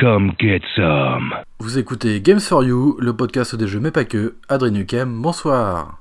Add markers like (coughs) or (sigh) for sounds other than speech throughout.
Come get some. Vous écoutez Games for You, le podcast des jeux mais pas que. Adrien Nukem, bonsoir.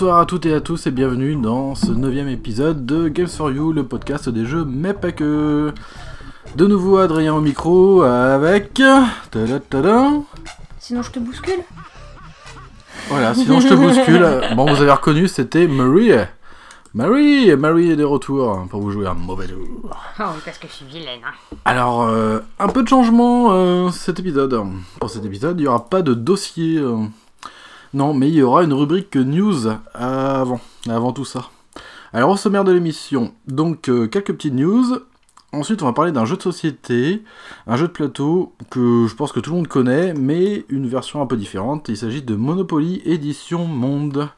Bonsoir à toutes et à tous et bienvenue dans ce neuvième épisode de Games for You, le podcast des jeux mais pas que. De nouveau Adrien au micro avec... Tada-tada. Sinon je te bouscule Voilà, sinon je te (laughs) bouscule. Bon, vous avez reconnu, c'était Marie. Marie, Marie est de retour pour vous jouer un mauvais tour. Oh parce que je suis vilaine. Hein. Alors, euh, un peu de changement euh, cet épisode. Pour cet épisode, il n'y aura pas de dossier. euh, Non, mais il y aura une rubrique news avant, avant tout ça. Alors, au sommaire de l'émission, donc euh, quelques petites news. Ensuite, on va parler d'un jeu de société, un jeu de plateau que je pense que tout le monde connaît, mais une version un peu différente. Il s'agit de Monopoly Édition Monde.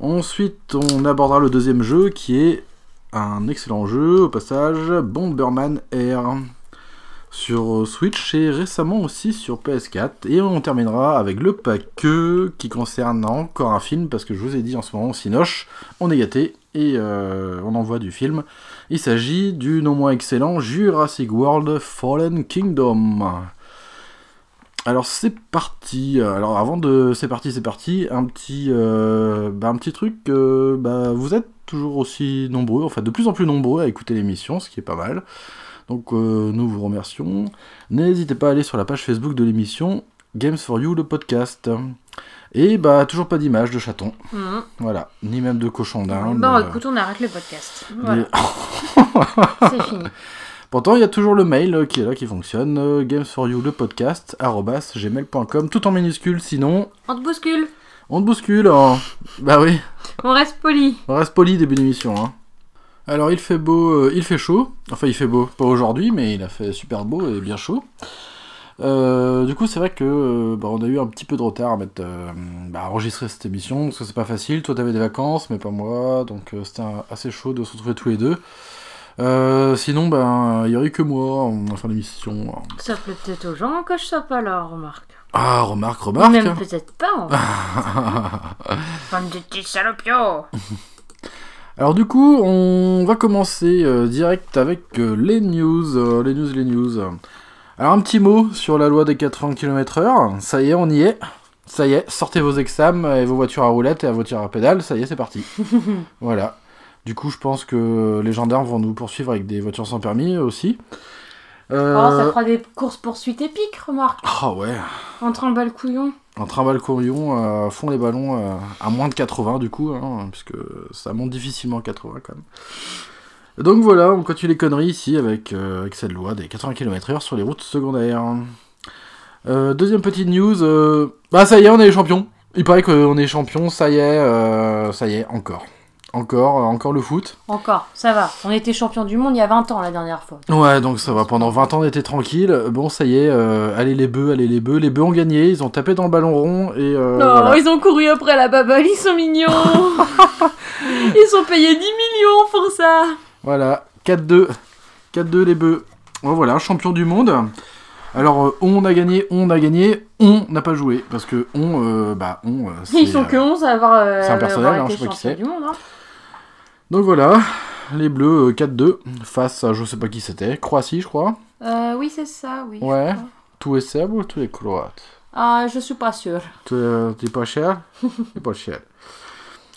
Ensuite, on abordera le deuxième jeu qui est un excellent jeu, au passage, Bomberman Air sur Switch et récemment aussi sur PS4. Et on terminera avec le pack qui concerne encore un film, parce que je vous ai dit en ce moment, s'inoche, on est gâté et euh, on envoie du film. Il s'agit du non moins excellent Jurassic World Fallen Kingdom. Alors c'est parti. Alors avant de c'est parti, c'est parti, un petit euh, bah, truc. euh, bah, vous êtes toujours aussi nombreux, enfin de plus en plus nombreux à écouter l'émission, ce qui est pas mal. Donc euh, nous vous remercions. N'hésitez pas à aller sur la page Facebook de l'émission Games for You le podcast. Et bah toujours pas d'image de chaton. Mhm. Voilà, ni même de cochon d'Inde. Bon, euh, écoute, on arrête le podcast. (laughs) c'est fini. Pourtant, il y a toujours le mail euh, qui est là, qui fonctionne. Games for You le podcast gmail.com, tout en minuscule. Sinon, On te bouscule. on te bouscule. hein. Bah oui. On reste poli. On reste poli début d'émission. Hein. Alors il fait beau, euh, il fait chaud. Enfin il fait beau, pas aujourd'hui, mais il a fait super beau et bien chaud. Euh, du coup c'est vrai que euh, bah, on a eu un petit peu de retard à mettre, bah, à enregistrer cette émission parce que c'est pas facile. Toi t'avais des vacances, mais pas moi, donc c'était assez chaud de se retrouver tous les deux. Euh, sinon ben il y aurait eu que moi en fin d'émission. Ça plaît peut-être aux gens que je sois pas là, remarque. Ah remarque, remarque. Même peut-être pas. En fait. (laughs) De. Alors du coup, on va commencer euh, direct avec euh, les news, euh, les news, les news. Alors un petit mot sur la loi des 80 km/h. Ça y est, on y est. Ça y est, sortez vos exams et vos voitures à roulettes et à voitures à pédales. Ça y est, c'est parti. (laughs) voilà. Du coup, je pense que les gendarmes vont nous poursuivre avec des voitures sans permis aussi. Oh, ça fera des courses poursuites épiques, remarque. Ah ouais. Entre un bal couillon. Un trimballe courion euh, font les ballons euh, à moins de 80 du coup, hein, puisque ça monte difficilement à 80 quand même. Donc voilà, on continue les conneries ici avec, euh, avec cette loi des 80 km/h sur les routes secondaires. Euh, deuxième petite news, euh, bah ça y est, on est les champions. Il paraît qu'on est champions, ça y est, ça y est, encore. Encore, euh, encore le foot. Encore, ça va. On était champion du monde il y a 20 ans la dernière fois. Ouais, donc ça va. Pendant 20 ans, on était tranquille. Bon, ça y est, euh, allez les bœufs, allez les bœufs. Les bœufs ont gagné, ils ont tapé dans le ballon rond et euh, non, voilà. ils ont couru après la baballe, ils sont mignons. (laughs) ils sont payés 10 millions pour ça. Voilà, 4-2. 4-2 les bœufs. Voilà, champion du monde. Alors, on a gagné, on a gagné, on n'a pas joué. Parce que on, euh, bah, on. Ils sont que 11 à avoir, c'est un personnel, hein, je sais pas qui c'est. du monde. hein. Donc voilà, les bleus euh, 4-2 face à je sais pas qui c'était. Croatie, je crois. Euh, oui, c'est ça, oui. Ouais. crois. Tous les Serbes ou tous les Croates? Ah, je suis pas sûre. T'es t'es pas cher? T'es pas cher.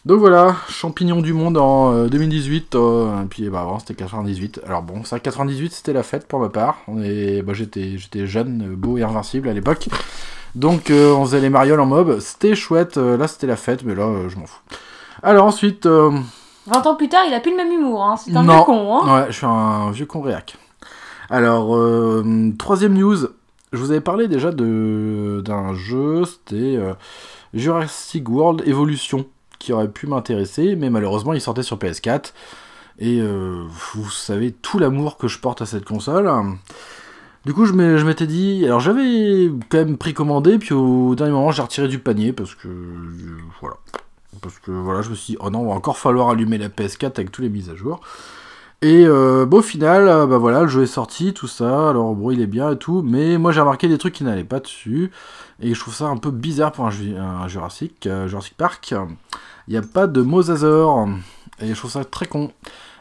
Donc voilà, champignons du monde en euh, 2018, euh, et puis bah, avant c'était 98. Alors bon, ça 98 c'était la fête pour ma part. On est, bah, j'étais, j'étais jeune, euh, beau et invincible à l'époque. Donc euh, on faisait les marioles en mob, c'était chouette, euh, là c'était la fête, mais là euh, je m'en fous. Alors ensuite, euh, 20 ans plus tard, il a plus le même humour, hein. C'est un Non. vieux con, hein. ouais, je suis un vieux con réac. Alors, euh, troisième news, je vous avais parlé déjà de d'un jeu, c'était euh, Jurassic World Evolution, qui aurait pu m'intéresser, mais malheureusement il sortait sur PS4. Et euh, vous savez tout l'amour que je porte à cette console. Du coup, je m'étais dit. Alors, j'avais quand même précommandé, puis au dernier moment, j'ai retiré du panier parce que. euh, voilà. Parce que voilà, je me suis dit, oh non, va encore falloir allumer la PS4 avec tous les mises à jour. Et euh, bon, au final, euh, bah voilà, le jeu est sorti, tout ça. Alors, bon, il est bien et tout, mais moi j'ai remarqué des trucs qui n'allaient pas dessus. Et je trouve ça un peu bizarre pour un, Ju- un Jurassic, euh, Jurassic Park. Il n'y a pas de mosasaure. Et je trouve ça très con.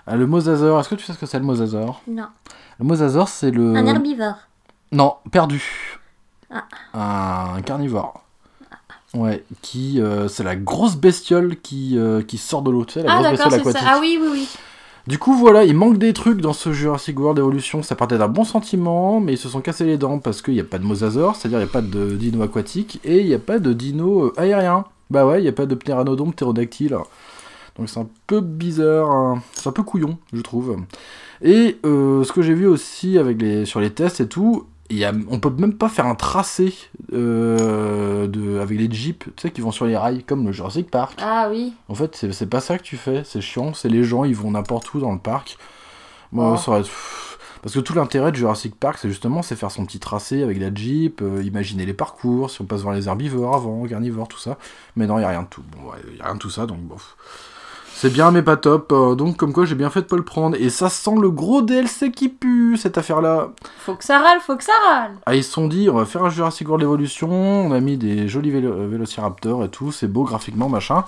Ah, le mosasaure, est-ce que tu sais ce que c'est le mosasaure Non. Le mosasaure, c'est le. Un herbivore. Non, perdu. Un carnivore. Ouais, qui euh, c'est la grosse bestiole qui, euh, qui sort de l'eau, tu sais, la Ah grosse d'accord, bestiole c'est ça. Ah oui, oui, oui. Du coup, voilà, il manque des trucs dans ce Jurassic World Evolution. Ça partait d'un bon sentiment, mais ils se sont cassés les dents parce qu'il n'y a pas de mosasaure, c'est-à-dire il n'y a pas de dino aquatique et il n'y a pas de dino euh, aérien. Bah ouais, il n'y a pas de ptéranodon, ptérodactyle. Donc c'est un peu bizarre, hein. c'est un peu couillon, je trouve. Et euh, ce que j'ai vu aussi avec les, sur les tests et tout, il y a, on peut même pas faire un tracé euh, de, avec les jeeps, tu sais, qui vont sur les rails, comme le Jurassic Park. Ah oui. En fait, c'est pas ça que tu fais, c'est chiant, c'est les gens, ils vont n'importe où dans le parc. Moi, Oh. ça aurait- pff, Parce que tout l'intérêt de Jurassic Park, c'est justement c'est faire son petit tracé avec la Jeep, euh, imaginer les parcours, si on passe voir les herbivores avant, carnivores, tout ça. Mais non, il y a rien de tout. Bon, ouais, y a rien de tout ça, donc bon. C'est bien, mais pas top. euh, donc, comme quoi, j'ai bien fait de pas le prendre. Et ça sent le gros DLC qui pue, cette affaire-là. Faut que ça râle, faut que ça râle. Ah, ils se sont dit, on va faire un Jurassic World Evolution, on a mis des jolis vélo- euh, vélociraptors et tout, c'est beau graphiquement, machin.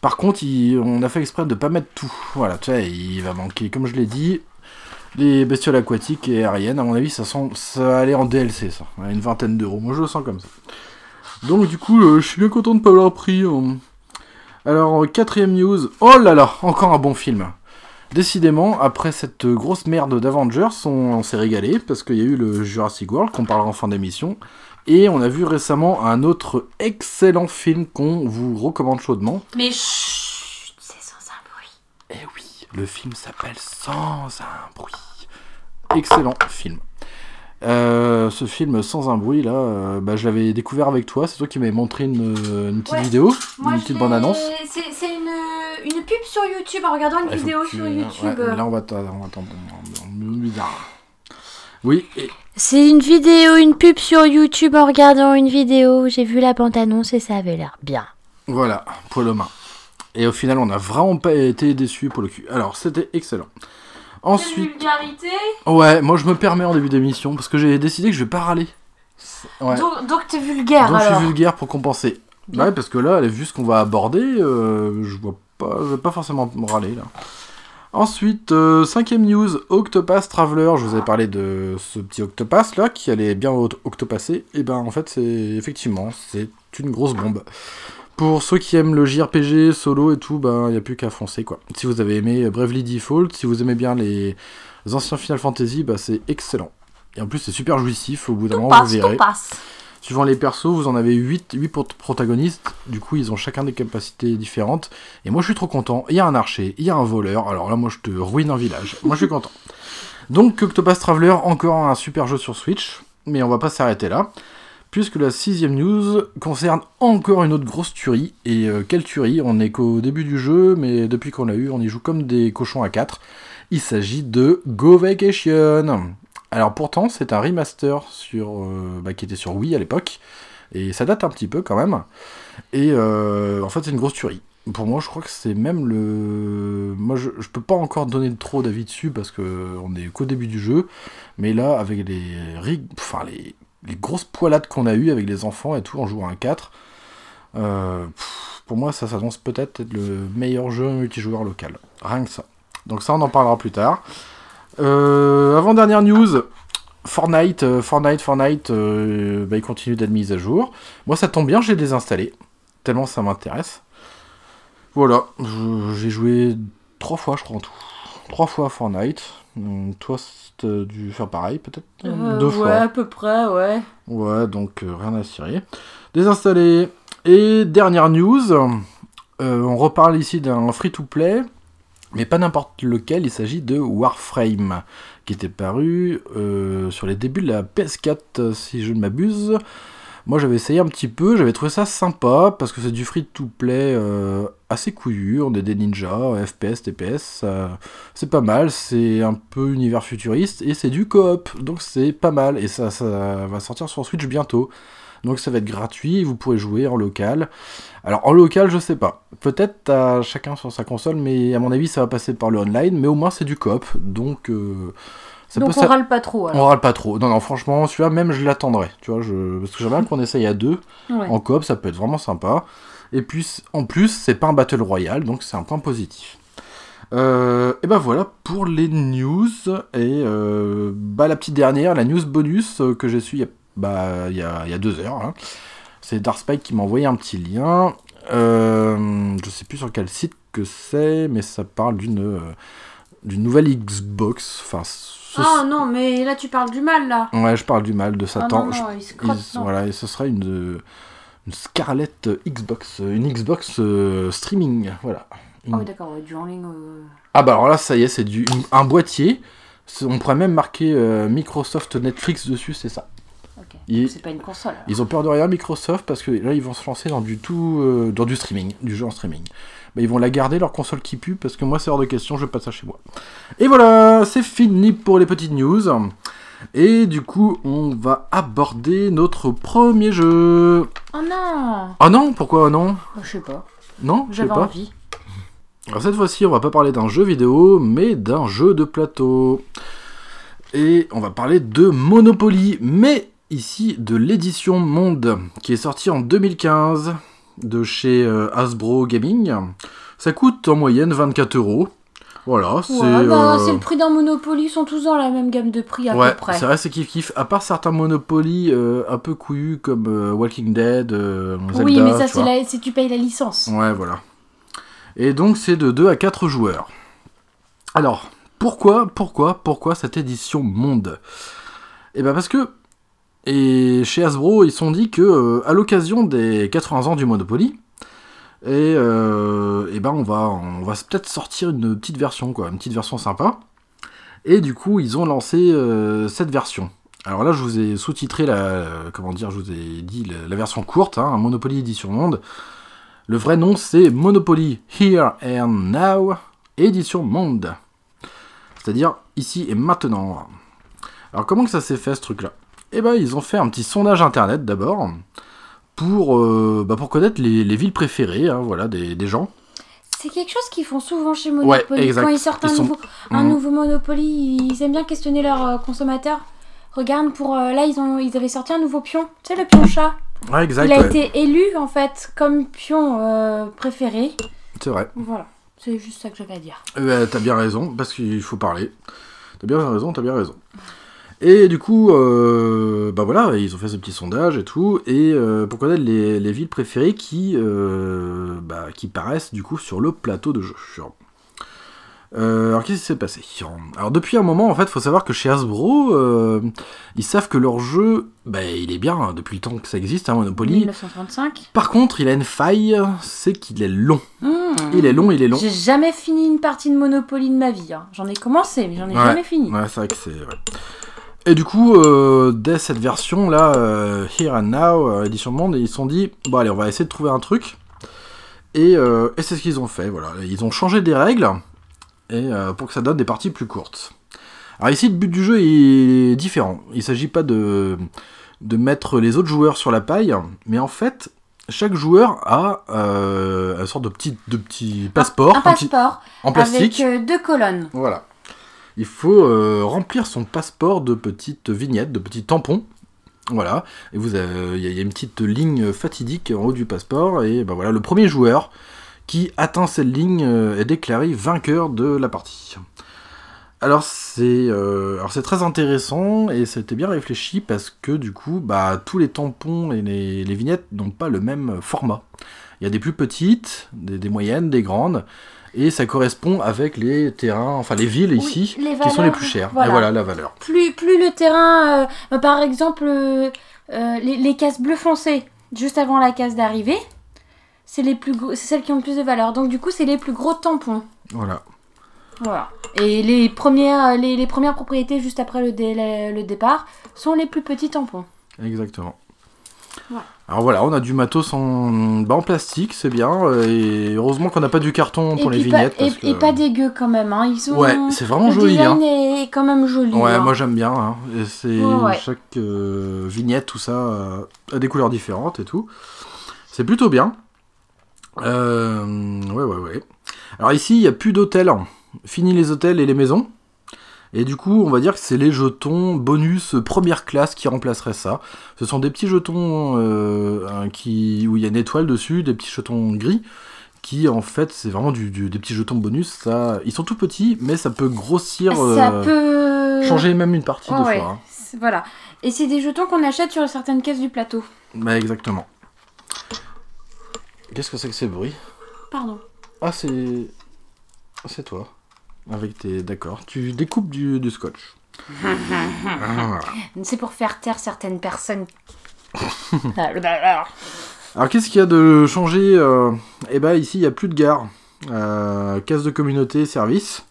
Par contre, il- on a fait exprès de pas mettre tout. Voilà, tu sais, il va manquer, comme je l'ai dit, les bestioles aquatiques et aériennes. À mon avis, ça, sent, ça va aller en DLC, ça. À une vingtaine d'euros. Moi, je le sens comme ça. Donc, du coup, euh, je suis bien content de pas l'avoir pris. euh. Alors, euh, quatrième news. Oh là là, encore un bon film. Décidément, après cette grosse merde d'Avengers, on, on s'est régalé parce qu'il y a eu le Jurassic World qu'on parlera en fin d'émission. Et on a vu récemment un autre excellent film qu'on vous recommande chaudement. Mais chut, c'est sans un bruit. Eh oui, le film s'appelle Sans un bruit. Excellent film. Euh, ce film Sans un bruit, là, euh, bah, je l'avais découvert avec toi. C'est toi qui m'avais montré une, une petite Ouais. vidéo, Moi, une petite l'ai- bande-annonce. C'est c'est une, une pub sur YouTube en regardant une Ouais, vidéo tu- sur ouais, YouTube. là, on va t'en- on va t'en- bizarre. Oui, et C'est une vidéo, une pub sur YouTube en regardant une vidéo. J'ai vu la bande-annonce et ça avait l'air bien. Voilà, poil aux mains. Et au final, on n'a vraiment pas été déçus pour le cul. Alors, c'était excellent. Ensuite, vulgarité. ouais, moi je me permets en début d'émission parce que j'ai décidé que je vais pas râler. Ouais. Donc, donc t'es vulgaire Donc je suis vulgaire pour compenser. Bien. Ouais, parce que là, vu ce qu'on va aborder, euh, je vois pas, je vais pas forcément me râler là. Ensuite, euh, cinquième news, Octopass Traveler. Je vous ai parlé de ce petit Octopass là qui allait bien octopasser. Et ben en fait, c'est effectivement, c'est une grosse bombe. Pour ceux qui aiment le JRPG solo et tout, ben il y a plus qu'à foncer quoi. Si vous avez aimé Bravely Default, si vous aimez bien les anciens Final Fantasy, bah c'est excellent. Et en plus, c'est super jouissif. Au bout d'un moment, vous verrez. tout passe. Suivant les persos, vous en avez 8, 8 protagonistes. Du coup, ils ont chacun des capacités différentes. Et moi, je suis trop content. Il y a un archer, il y a un voleur. Alors là, moi, je te ruine un village. Moi, je suis content. (laughs) Donc, Octopath Traveler, encore un super jeu sur Switch. Mais on va pas s'arrêter là. Puisque la sixième news concerne encore une autre grosse tuerie. Et euh, quelle tuerie? On est qu'au début du jeu, mais depuis qu'on l'a eu, on y joue comme des cochons à 4. Il s'agit de Go Vacation. Alors pourtant, c'est un remaster sur, euh, bah, qui était sur Wii à l'époque, et ça date un petit peu quand même. Et euh, en fait, c'est une grosse tuerie. Pour moi, je crois que c'est même le. Moi, je, je peux pas encore donner trop d'avis dessus parce que on est qu'au début du jeu, mais là, avec les rig... enfin les, les grosses poilades qu'on a eues avec les enfants et tout, en jouant à un 4, euh, pour moi, ça s'annonce peut-être être le meilleur jeu multijoueur local. Rien que ça. Donc ça, on en parlera plus tard. Euh, avant-dernière news, Fortnite, euh, Fortnite, Fortnite, euh, bah, il continue d'être mis à jour. Moi, ça tombe bien, j'ai désinstallé, tellement ça m'intéresse. Voilà, j'ai joué trois fois, je crois, en tout. Trois fois à Fortnite. Toi, t'as dû faire pareil, peut-être Euh, Deux ouais, fois. à peu près, ouais. Ouais, donc euh, rien à cirer. Désinstallé. Et dernière news, euh, on reparle ici d'un free-to-play, mais pas n'importe lequel, il s'agit de Warframe, qui était paru euh, sur les débuts de la PS4, euh, si je ne m'abuse. Moi j'avais essayé un petit peu, j'avais trouvé ça sympa, parce que c'est du free-to-play euh, assez couillu, on est des ninjas, FPS, TPS, ça- c'est pas mal, c'est un peu univers futuriste, et c'est du coop, donc c'est pas mal, et ça va sortir sur Switch bientôt. Donc ça va être gratuit, vous pourrez jouer en local. Alors en local, je sais pas. Peut-être à chacun sur sa console, mais à mon avis, ça va passer par le online. Mais au moins, c'est du coop, donc euh, ça Donc peut on ça- râle pas trop, on râle pas trop. Non, non, franchement, celui-là même, je l'attendrai. Tu vois, je... parce que j'aimerais qu'on essaye à deux. Ouais. En coop, ça peut être vraiment sympa. Et puis, en plus, c'est pas un battle royale, donc c'est un point positif. Euh, et ben voilà pour les news. Et euh, bah, la petite dernière, la news bonus euh, que j'ai su il y a, bah, il y a, il y a deux heures. hein. C'est Darkspike qui m'a envoyé un petit lien. Euh, je sais plus sur quel site que c'est, mais ça parle d'une euh, d'une nouvelle Xbox. Enfin, ce- Ah non, mais là tu parles du mal, là. ouais, je parle du mal de Satan. non, Je- non, il se crotte, non. voilà, et ce sera une, une Scarlett Xbox, une Xbox euh, streaming, voilà. Une- Ah oui, d'accord, ouais, du en ligne. euh, Ah bah alors là, ça y est, c'est du un boîtier. On pourrait même marquer Microsoft Netflix dessus, c'est ça. C'est pas une console. alors. Ils ont peur de rien Microsoft parce que là ils vont se lancer dans du tout, euh, dans du streaming, du jeu en streaming. Bah, ils vont la garder leur console qui pue parce que moi c'est hors de question, je veux pas ça chez moi. Et voilà, c'est fini pour les petites news. Et du coup, on va aborder notre premier jeu. Oh non Ah non, pourquoi non Oh, Je sais pas, Non, j'avais envie. Alors cette fois-ci, on va pas parler d'un jeu vidéo, mais d'un jeu de plateau. Et on va parler de Monopoly, mais ici de l'édition Monde, qui est sortie en 2015 de chez euh, Hasbro Gaming. Ça coûte en moyenne 24 euros. Voilà, c'est... Ouais, bah, euh, c'est le prix d'un Monopoly, ils sont tous dans la même gamme de prix à Ouais, peu près. c'est vrai, c'est kiff kiff. À part certains Monopoly euh, un peu couillus comme euh, Walking Dead, Zelda, oui, mais ça c'est la... si tu payes la licence. Ouais, voilà. Et donc c'est de 2 à 4 joueurs. Alors, pourquoi, pourquoi, pourquoi cette édition monde? Eh ben parce que, et chez Hasbro, ils se sont dit que euh, à l'occasion des 80 ans du Monopoly, et, euh, ben on va, peut-être sortir une petite version, quoi, une petite version sympa. Et du coup, ils ont lancé euh, cette version. Alors là, je vous ai sous-titré la, comment dire, je vous ai dit la, version courte, hein, Monopoly édition monde. Le vrai nom, c'est Monopoly Here and Now, édition monde. C'est-à-dire ici et maintenant. Alors comment que ça s'est fait ce truc-là? Eh ben ils ont fait un petit sondage internet d'abord pour, euh, bah, pour connaître les, les villes préférées, hein, voilà, des, des gens. C'est quelque chose qu'ils font souvent chez Monopoly. Quand ils sortent un, Ils sont- nouveau, un Mhm. nouveau Monopoly, ils aiment bien questionner leurs euh, consommateurs. Regarde, pour euh, là, ils, ont, ils avaient sorti un nouveau pion. Tu sais, le pion chat. Ouais, exact, Il a ouais. été élu, en fait, comme pion euh, préféré. c'est vrai. Voilà. C'est juste ça que j'avais à dire. Ben, t'as bien raison, parce qu'il faut parler. T'as bien raison, t'as bien raison. Et du coup, euh, bah voilà, ils ont fait ce petit sondage et tout, et euh, pour connaître les, les villes préférées qui, euh, bah, qui paraissent du coup sur le plateau de jeu. Euh, alors qu'est-ce qui s'est passé? Alors depuis un moment, en fait, faut savoir que chez Hasbro, euh, ils savent que leur jeu, bah, il est bien hein, depuis le temps que ça existe, hein, Monopoly. 1935. Par contre, il a une faille, c'est qu'il est long. Mmh. Il est long, il est long. J'ai jamais fini une partie de Monopoly de ma vie. hein. J'en ai commencé, mais j'en ai Ouais. jamais fini. Ouais, c'est vrai que c'est. ouais. Et du coup, euh, dès cette version là, euh, Here and Now, euh, édition monde, ils se sont dit, bon allez, on va essayer de trouver un truc. Et, et c'est ce qu'ils ont fait, voilà. Ils ont changé des règles et, pour que ça donne des parties plus courtes. Alors ici, le but du jeu est différent. Il s'agit pas de, de mettre les autres joueurs sur la paille, mais en fait, chaque joueur a euh, une sorte de petit, de petit passeport Un passeport en plastique. avec euh, deux colonnes. Voilà. Il faut euh, remplir son passeport de petites vignettes, de petits tampons. Voilà. Et vous il y, a- une petite ligne fatidique en haut du passeport. Et ben voilà, le premier joueur qui atteint cette ligne euh, est déclaré vainqueur de la partie. Alors c'est euh, très intéressant et c'était bien réfléchi parce que du coup bah tous les tampons et les, vignettes n'ont pas le même format. Il y a des plus petites, des moyennes, des grandes. Et ça correspond avec les terrains, enfin les villes Oui, ici, les qui sont les plus chères. voilà. Et voilà la valeur. Plus, plus le terrain, euh, bah, par exemple, euh, euh, les, les cases bleu foncé, juste avant la case d'arrivée, c'est les plus c'est celles qui ont le plus de valeur. Donc du coup, c'est les plus gros tampons. Voilà. Voilà. Et les premières, les, les premières propriétés juste après le, dé- le- le départ sont les plus petits tampons. Exactement. Alors voilà, on a du matos en, bah, en plastique, c'est bien. euh, Et heureusement qu'on n'a pas du carton pour et, les pas, vignettes. et, parce que- et pas dégueu quand même. Hein. Ils sont, Ouais, c'est vraiment le joli. design Hein. est quand même joli. Ouais, hein. moi j'aime bien. hein. Et c'est Ouais, ouais. chaque euh, vignette, tout ça, euh, a des couleurs différentes et tout. C'est plutôt bien. Euh, ouais, ouais, ouais. Alors ici, il n'y a plus d'hôtels. Fini les hôtels et les maisons. Et du coup, on va dire que c'est les jetons bonus première classe qui remplaceraient ça. Ce sont des petits jetons euh, qui, où il y a une étoile dessus, des petits jetons gris, qui en fait, c'est vraiment du, du- des petits jetons bonus. Ça, ils sont tout petits, mais ça peut grossir, Ça euh, peut changer même une partie des ouais. fois. hein. Voilà. Et c'est des jetons qu'on achète sur certaines caisses du plateau. Bah exactement. Qu'est-ce que c'est que ces bruits? Pardon. Ah c'est... C'est toi. Avec tes... D'accord. Tu découpes du, du scotch. Ah. (laughs) C'est pour faire taire certaines personnes. (laughs) Alors qu'est-ce qu'il y a de changé euh, Eh ben ici il n'y a plus de gare. Euh, case de communauté, service.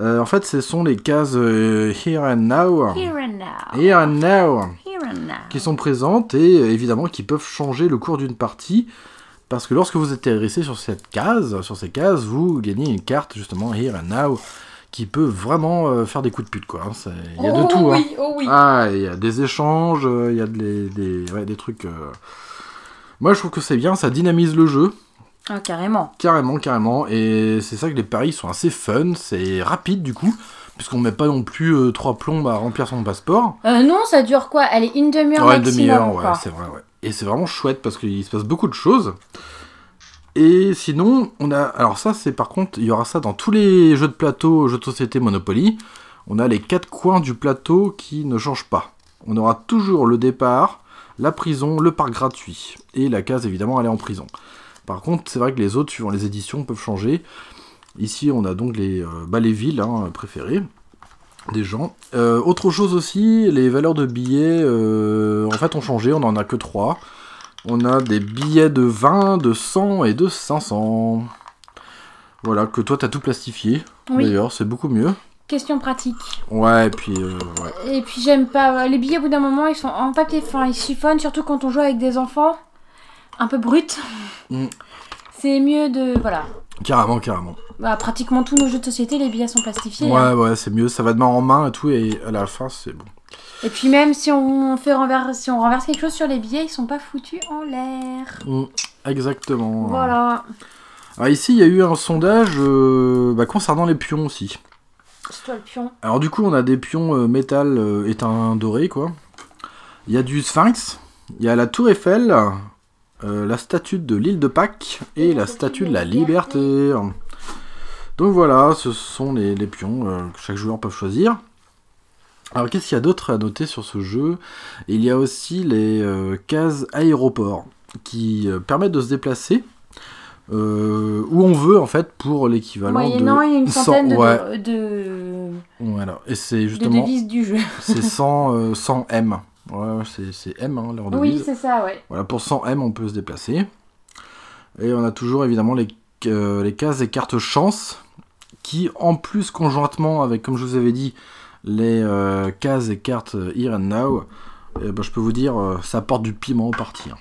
Euh, en fait ce sont les cases euh, Here and Now. Here and now. Here and Now. Here and now. qui sont présentes et évidemment qui peuvent changer le cours d'une partie. Parce que lorsque vous atterrissez sur cette case, sur ces cases, vous gagnez une carte justement Here and Now qui peut vraiment euh, faire des coups de pute quoi. hein. Il y a de oh, tout. hein. Oui, oh oui. Ah, il y a des échanges, euh, il y a des, ouais, des trucs. euh. Moi je trouve que c'est bien, ça dynamise le jeu. Ah, carrément. Carrément, carrément. Et c'est ça que les paris sont assez fun, c'est rapide du coup. Puisqu'on met pas non plus euh, trois plombs à remplir son passeport. Euh, non, ça dure quoi? Elle est une demi-heure Ouais, une demi-heure, ouais, c'est vrai, ouais. Et c'est vraiment chouette parce qu'il se passe beaucoup de choses. Et sinon, on a. Alors, ça, c'est par contre, il y aura ça dans tous les jeux de plateau, jeux de société Monopoly. On a les quatre coins du plateau qui ne changent pas. On aura toujours le départ, la prison, le parc gratuit. Et la case, évidemment, elle est en prison. Par contre, c'est vrai que les autres, suivant les éditions, peuvent changer. Ici, on a donc les, euh, bah, les villes hein, préférées des gens. Euh, autre chose aussi, les valeurs de billets, euh, en fait, ont changé. On en a que 3. On a des billets de 20, de 100 et de 500. Voilà, que toi, t'as tout plastifié. Oui. D'ailleurs, c'est beaucoup mieux. Question pratique. Ouais, et puis, euh, ouais. Et puis j'aime pas. Les billets, au bout d'un moment, ils sont en papier fin, ils chiffonnent, surtout quand on joue avec des enfants un peu bruts. Mm. C'est mieux de. Voilà. Carrément, carrément. Bah, pratiquement tous nos jeux de société, les billets sont plastifiés. Ouais, hein. ouais, c'est mieux. Ça va de main en main et tout, et à la fin, c'est bon. Et puis même si on fait renverse, si on renverse quelque chose sur les billets, ils sont pas foutus en l'air. Mm, exactement. Voilà. Alors ici, il y a eu un sondage euh, bah, concernant les pions aussi. C'est toi le pion. Alors du coup, on a des pions euh, métal euh, éteint doré, quoi. Il y a du Sphinx, il y a la Tour Eiffel, euh, la statue de l'île de Pâques et la statue de la Liberté. Donc voilà, ce sont les, les pions euh, que chaque joueur peut choisir. Alors qu'est-ce qu'il y a d'autre à noter sur ce jeu? Il y a aussi les euh, cases aéroports qui permettent de se déplacer euh, où on veut en fait pour l'équivalent de une 100 centaine de, ouais, de, voilà. Et c'est de justement devises du jeu. c'est 100, euh, 100 M. Ouais, c'est, M, hein, leur Oui, devise. c'est ça, ouais. voilà, pour 100 M, on peut se déplacer. Et on a toujours évidemment les, euh, les cases et cartes chance, qui en plus, conjointement avec, comme je vous avais dit, les euh, cases et cartes Here and Now, eh ben, je peux vous dire, euh, ça apporte du piment au parti. hein.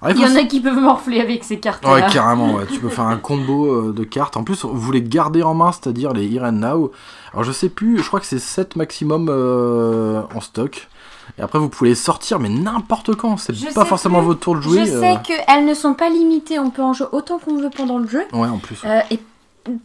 Alors, Il y faut en a qui peuvent morfler avec ces cartes Ouais, carrément, ouais. tu peux faire un combo euh, de cartes. En plus, vous les gardez en main, c'est-à-dire les Here and Now. Alors, je sais plus, je crois que c'est 7 maximum euh, en stock. Et après, vous pouvez les sortir, mais n'importe quand. C'est pas forcément votre tour de jouer. Je euh, sais qu'elles ne sont pas limitées, on peut en jouer autant qu'on veut pendant le jeu. Ouais, en plus. Euh, et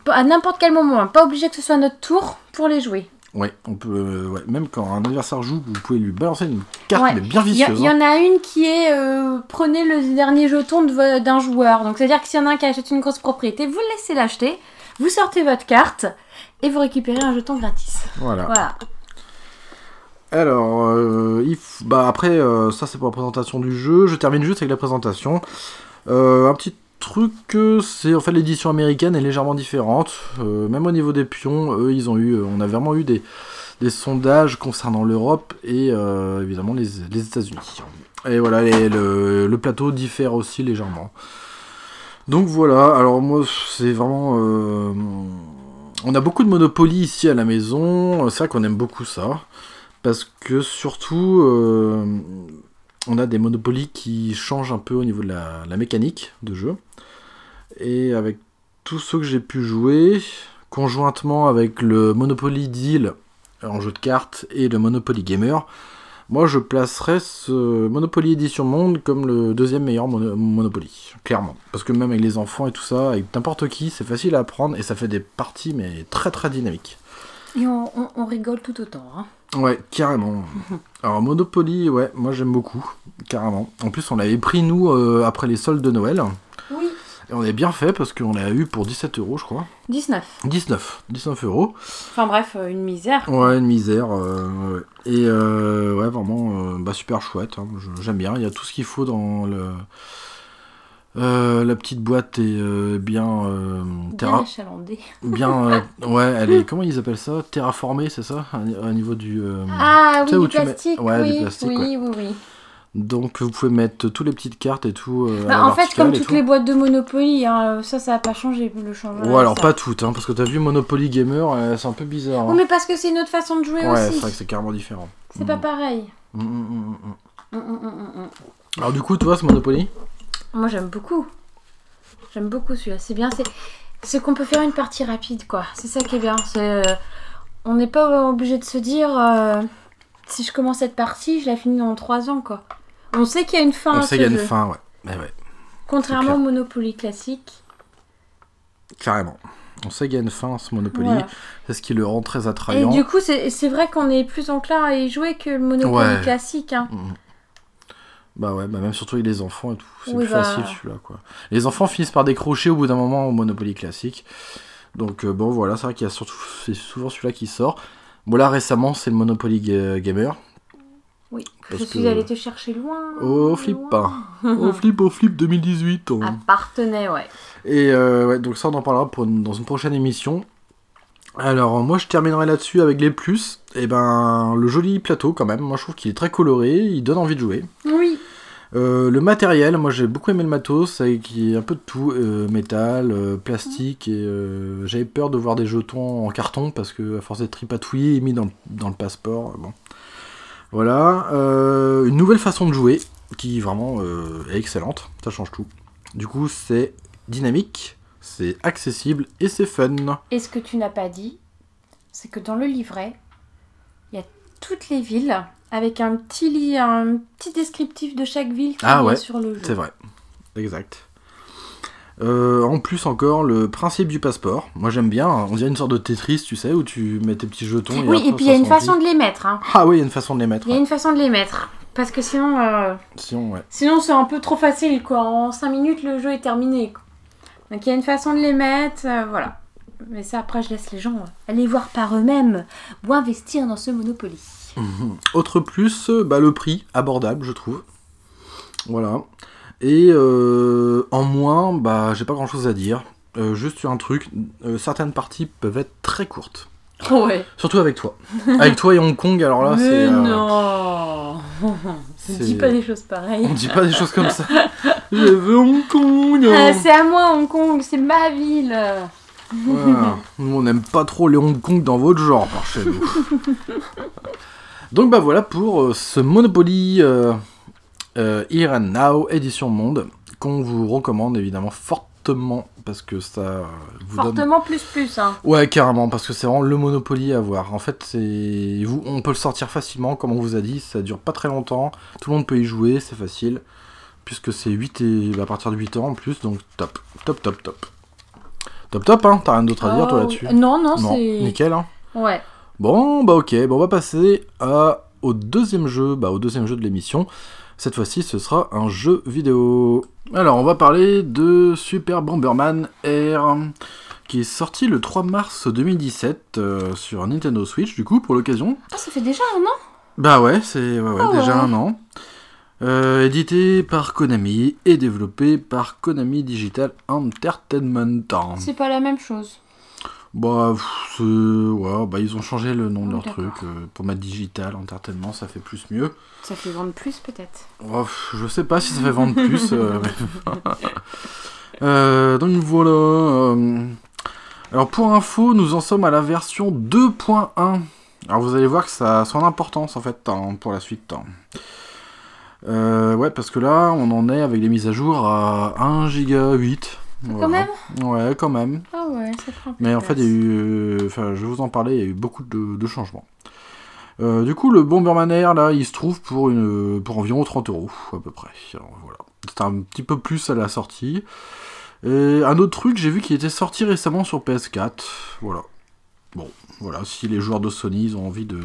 à n'importe quel moment, hein. pas obligé que ce soit notre tour pour les jouer. Ouais, on peut. euh, ouais, même quand un adversaire joue, vous pouvez lui balancer une carte, Ouais. mais bien vicieuse. il y hein. en a une qui est euh, prenez le dernier jeton d'un joueur. Donc c'est-à-dire que s'il y en a un qui achète une grosse propriété, vous le laissez l'acheter, vous sortez votre carte et vous récupérez un jeton gratis. Voilà. Voilà. Alors, euh, bah après, euh, ça c'est pour la présentation du jeu. Je termine juste avec la présentation. Euh, un petit truc, c'est en fait l'édition américaine est légèrement différente. Même au niveau des pions, eux, ils ont eu, on a vraiment eu des, sondages concernant l'Europe et évidemment les, les États-Unis. Et voilà, le, le plateau diffère aussi légèrement. Donc voilà, alors moi c'est vraiment... on a beaucoup de Monopoly ici à la maison, c'est vrai qu'on aime beaucoup ça. Parce que surtout, euh, on a des Monopoly qui changent un peu au niveau de la, mécanique de jeu. Et avec tous ceux que j'ai pu jouer, conjointement avec le Monopoly Deal en jeu de cartes et le Monopoly Gamer, moi je placerais ce Monopoly Édition Monde comme le deuxième meilleur mono- Monopoly, clairement. Parce que même avec les enfants et tout ça, avec n'importe qui, c'est facile à apprendre et ça fait des parties mais très très dynamiques. Et on, on- on rigole tout autant. Hein. Ouais, carrément. (laughs) Alors Monopoly, ouais, moi j'aime beaucoup, carrément. En plus, on l'avait pris nous euh, après les soldes de Noël. Oui. Et on avait bien fait parce qu'on l'a eu pour 17 euros, je crois. 19. 19, 19 euros. Enfin bref, euh, une misère. Ouais, une misère. euh. Et ouais, vraiment, bah, super chouette. hein. J'aime bien. Il y a tout ce qu'il faut dans le. Euh, la petite boîte est euh, bien. euh, Bien terra- achalandé. bien euh, (laughs) ouais, elle est. Comment ils appellent ça? Terraformée, c'est ça? Au niveau du. Ah oui, du mets- plastique. ouais, du oui, plastique, oui, ouais. oui, oui. Donc vous pouvez mettre toutes les petites cartes et tout. Bah, en fait, comme toutes tout. les boîtes de Monopoly, hein, ça, ça n'a pas changé le changement. Ouais, alors pas toutes, hein, parce que t'as vu Monopoly Gamer, c'est un peu bizarre. Oui, hein. mais parce que c'est une autre façon de jouer Ouais, c'est aussi. vrai que c'est carrément différent. C'est pas pareil. Alors du coup, toi, ce Monopoly? Moi, j'aime beaucoup. J'aime beaucoup celui-là. C'est bien, c'est c'est qu'on peut faire une partie rapide, quoi. C'est ça qui est bien. C'est euh, on n'est pas obligé de se dire euh, si je commence cette partie, je la finis dans 3 ans, quoi. On sait qu'il y a une fin On à sait qu'il y a une fin, ouais. Mais ouais, Contrairement au Monopoly classique. carrément. On sait qu'il y a une fin ce Monopoly. Voilà. C'est ce qui le rend très Et attrayant. du coup, c'est c'est vrai qu'on est plus enclin à y jouer que le Monopoly Ouais. classique. Hein. Mm. Bah ouais, bah même surtout avec les enfants et tout. C'est Oui, plus bah. facile celui-là, quoi. Les enfants finissent par décrocher au bout d'un moment au Monopoly classique. Donc euh, bon, voilà, c'est vrai qu'il y a surtout, c'est souvent celui-là qui sort. Bon là récemment, c'est le Monopoly Ga- Gamer. Oui, Parce je suis que- allée te chercher loin. Oh flip pas. (laughs) Oh flip, oh flip 2018. hein. Appartenait, ouais. Et euh, ouais, donc ça on en parlera pour une- dans une prochaine émission. Alors moi je terminerai là-dessus avec les plus. Et ben le joli plateau quand même, moi je trouve qu'il est très coloré, il donne envie de jouer. Oui. Euh, le matériel, moi j'ai beaucoup aimé le matos, avec un peu de tout, euh, métal, euh, plastique, et j'avais peur de voir des jetons en carton parce que à force d'être tripatouillé et mis dans, le- dans le passeport, bon. Voilà, une nouvelle façon de jouer qui vraiment est excellente, ça change tout. Du coup c'est dynamique, c'est accessible et c'est fun. Et ce que tu n'as pas dit, c'est que dans le livret, il y a toutes les villes avec un petit, un petit descriptif de chaque ville qui Ah est sur le jeu. C'est vrai, exact. Euh, en plus encore le principe du passeport. Moi j'aime bien. On dirait une sorte de Tetris, tu sais, où tu mets tes petits jetons. Oui, et puis il y a une façon de les mettre. hein. Ah oui, il y a une façon de les mettre. Il y a ouais. une façon de les mettre. Parce que sinon, euh, Sinon, ouais. sinon c'est un peu trop facile. quoi. En 5 minutes, le jeu est terminé. quoi. Donc il y a une façon de les mettre. euh, voilà. Mais ça, après, je laisse les gens euh, aller voir par eux-mêmes ou investir dans ce Monopoly. Mhm. Autre plus, euh, bah, le prix abordable, je trouve. Voilà. Et euh, en moins, bah, j'ai pas grand chose à dire. Euh, juste sur un truc, euh, certaines parties peuvent être très courtes. Ouais. Surtout avec toi. avec toi et Hong Kong, alors là, c'est. euh, non (laughs) Ne c'est- dis pas des choses pareilles. On dit pas des choses comme ça. (laughs) Je veux Hong Kong. Ah, c'est à moi Hong Kong, c'est ma ville. Voilà. (laughs) Nous, on n'aime pas trop les Hong Kong dans votre genre, par chez nous. Donc, bah voilà pour euh, ce Monopoly euh, euh, Here and Now, édition monde, qu'on vous recommande évidemment fortement, parce que ça donne... Fortement plus plus. Hein. Ouais, carrément, parce que c'est vraiment le Monopoly à voir. En fait, c'est vous, on peut le sortir facilement, comme on vous a dit, ça dure pas très longtemps, tout le monde peut y jouer, c'est facile, puisque c'est 8 et à partir de 8 ans en plus, donc top, top, top, top. Top, top, hein, t'as rien d'autre à dire toi Oh, là-dessus? Non, non, Non, c'est. nickel, hein. Ouais. Bon, bah ok, bon, on va passer à, au deuxième jeu, bah au deuxième jeu de l'émission. Cette fois-ci, ce sera un jeu vidéo. Alors, on va parler de Super Bomberman Air, qui est sorti le 3 mars 2017 euh, sur Nintendo Switch, du coup, pour l'occasion. Ah, ça fait déjà un an? Bah ouais, c'est ouais, ouais, Ah déjà ouais. un an. Euh, édité par Konami et développé par Konami Digital Entertainment. C'est pas la même chose. Bah, pff, c'est- ouais, bah, ils ont changé le nom de Oh, leur truc. euh, pour mettre Digital Entertainment, ça fait plus mieux. Ça fait vendre plus peut-être. Oh, je sais pas si ça fait vendre plus. euh, (laughs) Euh, donc voilà. Alors pour info, nous en sommes à la version 2.1. Alors vous allez voir que ça a son importance en fait hein, pour la suite. hein. Ouais, parce que là, on en est avec les mises à jour à 1 giga 8. Quand même Ouais, quand même. Ah ouais, ça prend un peu Mais de en fait, il y a eu. euh, Enfin, je vais vous en parler, il y a eu beaucoup de, de changements. Euh, du coup, le Bomberman Air, là, il se trouve pour, une, pour environ 30 euros, à peu près. Alors, voilà. C'est un petit peu plus à la sortie. Et un autre truc, j'ai vu qu'il était sorti récemment sur PS4. Voilà. Bon, voilà, si les joueurs de Sony ils ont envie de,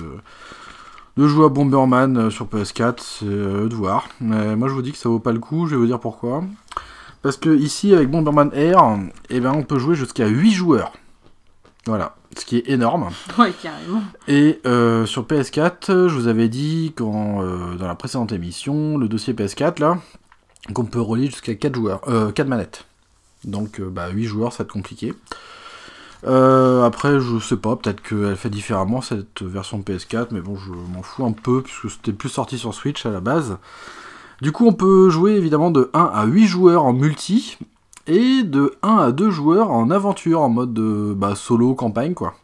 de jouer à Bomberman euh, sur PS4, c'est à eux de voir. Mais moi, je vous dis que ça vaut pas le coup, je vais vous dire pourquoi. Parce que ici, avec Bomberman Air, eh ben, on peut jouer jusqu'à 8 joueurs. Voilà, ce qui est énorme. Ouais, carrément. Et euh, sur PS4, euh, je vous avais dit quand, euh, dans la précédente émission, le dossier PS4, là, qu'on peut relier jusqu'à 4 joueurs, euh, 4 manettes. Donc euh, bah, 8 joueurs, ça va être compliqué. Après, je sais pas, peut-être qu'elle fait différemment cette version PS4, mais bon, je m'en fous un peu, puisque c'était plus sorti sur Switch à la base. Du coup, on peut jouer évidemment de 1 à 8 joueurs en multi, et de 1 à 2 joueurs en aventure, en mode euh, bah, solo campagne, quoi.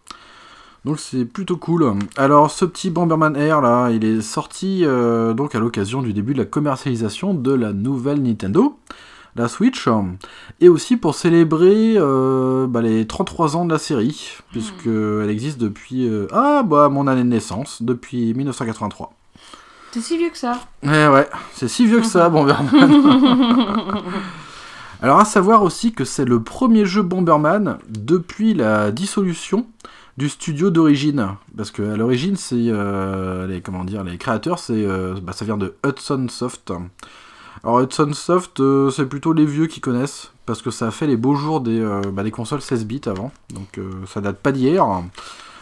Donc c'est plutôt cool. Alors ce petit Bomberman Air là, il est sorti euh, donc à l'occasion du début de la commercialisation de la nouvelle Nintendo, la Switch, et aussi pour célébrer euh, bah, les 33 ans de la série, puisque elle existe depuis euh, ah bah mon année de naissance, depuis 1983. C'est si vieux que ça. Eh ouais, c'est si vieux que ça, Bomberman. (laughs) Alors à savoir aussi que c'est le premier jeu Bomberman depuis la dissolution du studio d'origine, parce que à l'origine c'est euh, les comment dire les créateurs c'est euh, bah, ça vient de Hudson Soft. Alors Hudson Soft euh, c'est plutôt les vieux qui connaissent parce que ça a fait les beaux jours des, bah, des consoles 16 bits avant, donc ça date pas d'hier.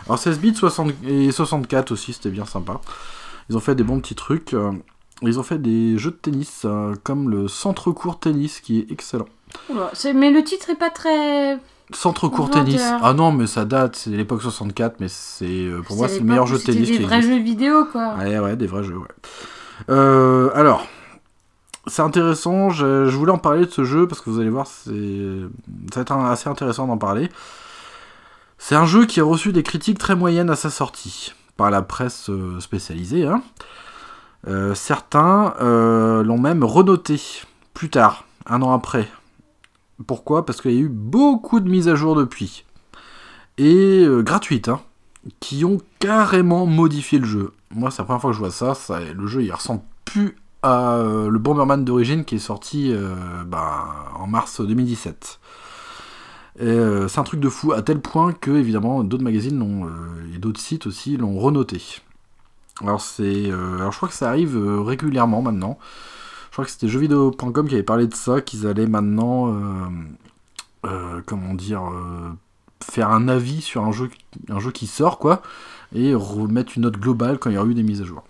Alors 16 bits 60 et 64 aussi c'était bien sympa. Ils ont fait des bons petits trucs. euh, ils ont fait des jeux de tennis euh, comme le centre court tennis qui est excellent. Oula, mais le titre est pas très. Centre court tennis. Ah non, mais ça date, c'est l'époque 64, mais c'est euh, pour moi c'est le meilleur jeu de tennis des vrais existe. jeux vidéo quoi. Ouais, ouais, des vrais jeux, ouais. Euh, alors, c'est intéressant, je, je voulais en parler de ce jeu parce que vous allez voir, c'est ça va être assez intéressant d'en parler. C'est un jeu qui a reçu des critiques très moyennes à sa sortie par la presse euh, spécialisée. hein. Euh, certains euh, l'ont même renoté plus tard, un an après. Pourquoi? Parce qu'il y a eu beaucoup de mises à jour depuis. Et gratuites, hein qui ont carrément modifié le jeu. Moi, c'est la première fois que je vois ça. le jeu, il ressemble plus à le Bomberman d'origine qui est sorti ben, en mars 2017. Euh, c'est un truc de fou, à tel point que, évidemment, d'autres magazines l'ont, euh, et d'autres sites aussi l'ont renoté. Alors, c'est, euh, alors, je crois que ça arrive régulièrement maintenant. Je crois que c'était jeuxvideo.com qui avait parlé de ça, qu'ils allaient maintenant, comment dire, faire un avis sur un jeu, un jeu qui sort, quoi, et remettre une note globale quand il y aura eu des mises à jour.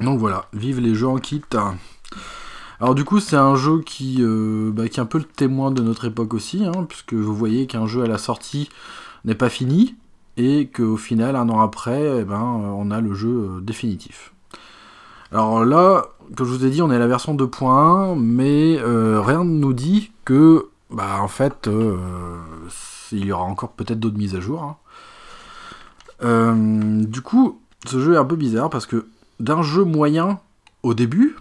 Donc voilà, vive les jeux en kit. Alors du coup, c'est un jeu qui, euh, bah, qui est un peu le témoin de notre époque aussi, hein, puisque vous voyez qu'un jeu à la sortie n'est pas fini, et qu'au final, un an après, eh ben, on a le jeu euh, définitif. Alors là, comme je vous ai dit, on est à la version 2.1, mais euh, rien ne nous dit que, bah en fait, il y aura encore peut-être d'autres mises à jour. hein. Du coup, ce jeu est un peu bizarre parce que d'un jeu moyen au début,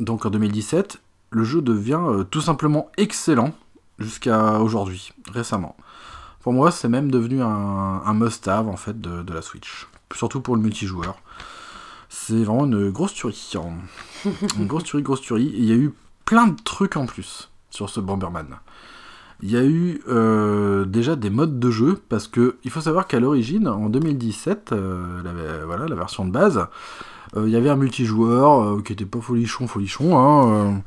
donc en 2017, le jeu devient euh, tout simplement excellent jusqu'à aujourd'hui, récemment. Pour moi, c'est même devenu un, un must-have en fait de, de la Switch, surtout pour le multijoueur. C'est vraiment une grosse tuerie. hein. (laughs) une grosse tuerie, grosse tuerie. Il y a eu plein de trucs en plus sur ce Bomberman. Il y a eu euh, déjà des modes de jeu, parce que il faut savoir qu'à l'origine, en 2017, euh, la, voilà, la version de base, il y avait un multijoueur euh, qui était pas folichon, folichon. hein,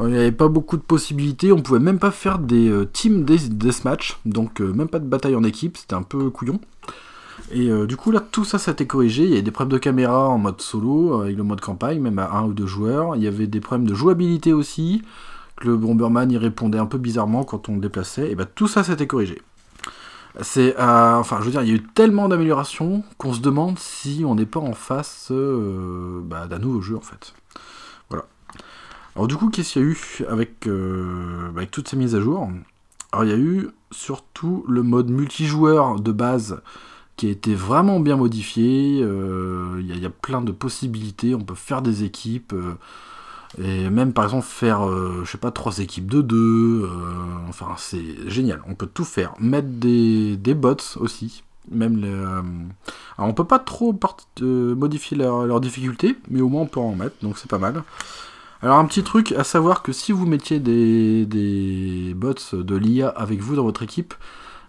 euh, il n'y avait pas beaucoup de possibilités, on pouvait même pas faire des euh, team death- deathmatch, donc euh, même pas de bataille en équipe, c'était un peu couillon. Et euh, du coup, là, tout ça, ça a été corrigé. Il y a des problèmes de caméra en mode solo, avec le mode campagne, même à un ou deux joueurs. Il y avait des problèmes de jouabilité aussi, que le Bomberman y répondait un peu bizarrement quand on le déplaçait. Et bah, tout ça, été corrigé. C'est, euh, enfin, je veux dire, il y a eu tellement d'améliorations qu'on se demande si on n'est pas en face euh, bah, d'un nouveau jeu, en fait. Voilà. Alors, du coup, qu'est-ce qu'il y a eu avec, euh, avec toutes ces mises à jour? Alors, il y a eu surtout le mode multijoueur de base qui a été vraiment bien modifié. il y a plein de possibilités. On peut faire des équipes. Et même par exemple faire, euh, je sais pas, trois équipes de deux. euh, enfin, c'est génial. On peut tout faire. Mettre des, des bots aussi. Même les, euh, alors on peut pas trop part- modifier leur, leur difficulté, mais au moins on peut en mettre, donc c'est pas mal. Alors un petit truc à savoir que si vous mettiez des, des bots de l'IA avec vous dans votre équipe,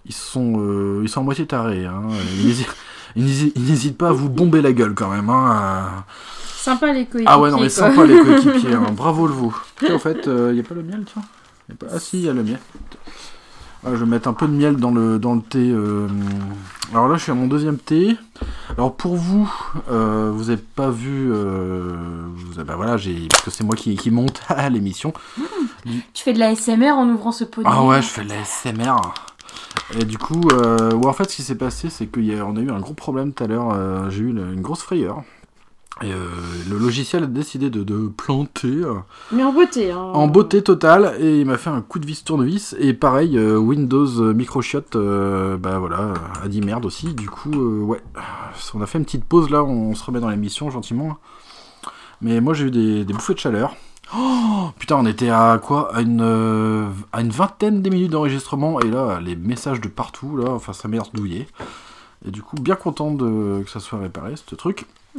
ils sont, euh, ils sont à moitié tarés. Hein. (laughs) Ils n'hésitent- ils n'hésitent ils n'hésitent pas à vous bomber la gueule quand même. Hein. Sympa les coéquipiers. ah ouais, non, mais quoi. sympa les (laughs) coéquipiers, hein. bravo le veau. Tiens, en fait, il n'y a pas le miel, tiens. Pas... Ah si, il y a le miel. Ah, je vais mettre un peu de miel dans le, dans le thé. euh. Alors là, je suis à mon deuxième thé. Alors pour vous, euh, vous n'avez pas vu... Euh... Vous... Bah voilà, j'ai... parce que c'est moi qui, qui monte (laughs) à l'émission. Tu fais de la SMR en ouvrant ce pot de Ah ouais, je fais de la SMR. Et du coup, euh, ouais, en fait, ce qui s'est passé, c'est qu'on a eu un gros problème tout à l'heure. euh, J'ai eu une, une grosse frayeur. Et euh, le logiciel a décidé de, de planter euh, Mais en beauté. Hein. en beauté totale et il m'a fait un coup de vis tournevis. Et pareil, Windows Microshot, bah voilà, a dit merde aussi. Du coup, euh, ouais, on a fait une petite pause là, on se remet dans l'émission gentiment. Mais moi j'ai eu des, des bouffées de chaleur. Oh, putain, on était à quoi? À une, euh, à une vingtaine de minutes d'enregistrement et là, les messages de partout, là, enfin ça m'a douillé. Et du coup, bien content de, que ça soit réparé, ce truc. (laughs)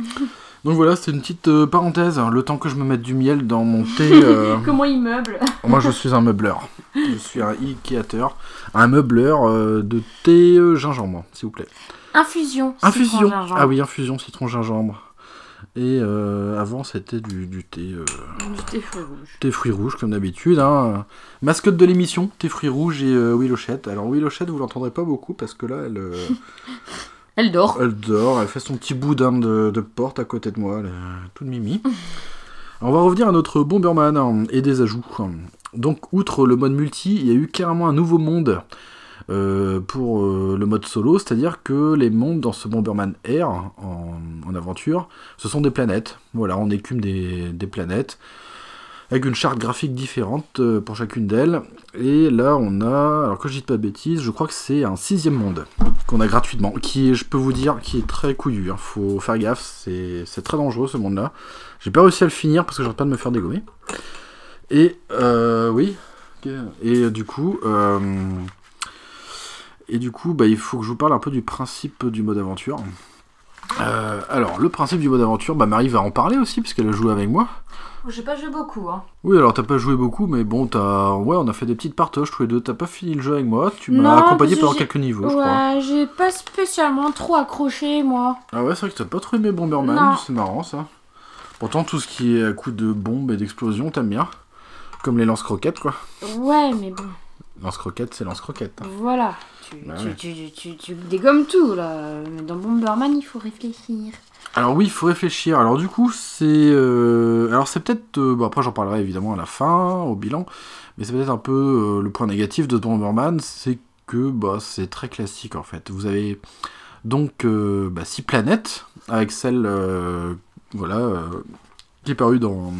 Donc voilà, c'était une petite euh, parenthèse, hein, le temps que je me mette du miel dans mon thé. (laughs) euh, Comment il meuble moi, je suis un meubleur. Je suis un Ikeateur. Un meubleur de thé gingembre, s'il vous plaît. Infusion. Infusion. citron, gingembre. Ah oui, infusion citron gingembre. Et euh, avant, c'était du, du thé, euh, Du thé fruits rouges. thé fruits rouges, comme d'habitude. Hein. Mascotte de l'émission, thé fruits rouges et euh. Alors, Willochette, vous l'entendrez pas beaucoup parce que là, elle, euh, (laughs) Elle dort. elle dort, elle fait son petit boudin de, de porte à côté de moi, elle est toute mimi. (laughs) On va revenir à notre Bomberman hein, et des ajouts. Donc, outre le mode multi, il y a eu carrément un nouveau monde euh, pour euh, le mode solo, c'est-à-dire que les mondes dans ce Bomberman Air en, en aventure, ce sont des planètes. Voilà, on écume des, planètes avec une charte graphique différente euh, pour chacune d'elles. Et là, on a, alors que je dis pas de bêtises, je crois que c'est un sixième monde qu'on a gratuitement, qui je peux vous dire, qui est très couillu. Hein. Faut faire gaffe, c'est très dangereux ce monde-là. J'ai pas réussi à le finir parce que j'arrête pas de me faire dégommer. Et oui. Et du coup, et du coup, bah, il faut que je vous parle un peu du principe du mode aventure. Euh, alors, le principe du mode aventure, bah, Marie va en parler aussi puisqu'elle a joué avec moi. J'ai pas joué beaucoup. Hein. Oui, alors t'as pas joué beaucoup, mais bon, t'as, ouais, on a fait des petites partages tous les deux. T'as pas fini le jeu avec moi, tu Non, m'as accompagné parce que pendant j'ai- quelques niveaux, je crois. Ouais, j'ai pas spécialement trop accroché, moi. Ah ouais, c'est vrai que t'as pas trop aimé Bomberman, Non. c'est marrant ça. Pourtant, tout ce qui est à coup de bombes et d'explosions, t'aimes bien. Comme les lance-croquettes, quoi. Ouais, mais bon, Lance-croquettes, c'est lance-croquettes. hein. voilà. Tu, Bah tu, ouais. tu, tu, tu dégommes tout, là. Mais dans Bomberman, il faut réfléchir. Alors oui, il faut réfléchir. Alors du coup, c'est... euh, Alors c'est peut-être... euh, Bon, après, j'en parlerai évidemment à la fin, au bilan. Mais c'est peut-être un peu euh, le point négatif de Bomberman, c'est que bah, c'est très classique, en fait. Vous avez donc bah, six planètes, avec celle... voilà... qui est parue dans...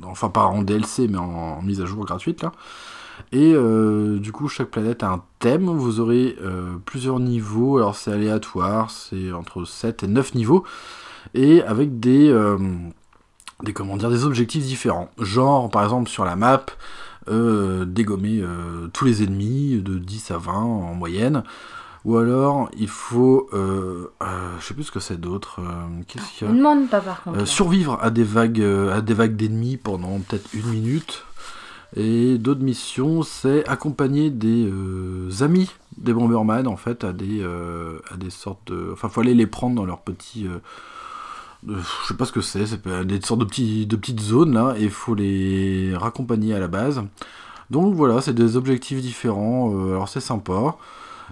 dans- Enfin, pas en DLC, mais en, en mise à jour gratuite, là. Et euh, du coup, chaque planète a un thème. Vous aurez euh, plusieurs niveaux. Alors, c'est aléatoire, c'est entre 7 et 9 niveaux. Et avec des, euh, des, comment dire, des objectifs différents. Genre, par exemple, sur la map, dégommer tous les ennemis de 10 à 20 en moyenne. Ou alors, il faut. Euh, euh, je sais plus ce que c'est d'autre. euh, Qu'est-ce qu'il y a Ne demande pas, par contre. survivre à des vagues, à des vagues d'ennemis pendant peut-être une minute. Et d'autres missions, c'est accompagner des euh, amis des Bomberman en fait à des euh, à des sortes de, enfin faut aller les prendre dans leurs petits, euh, de- je sais pas ce que c'est, c'est des sortes de petits de petites zones là et il faut les raccompagner à la base. Donc voilà, c'est des objectifs différents. euh, alors c'est sympa.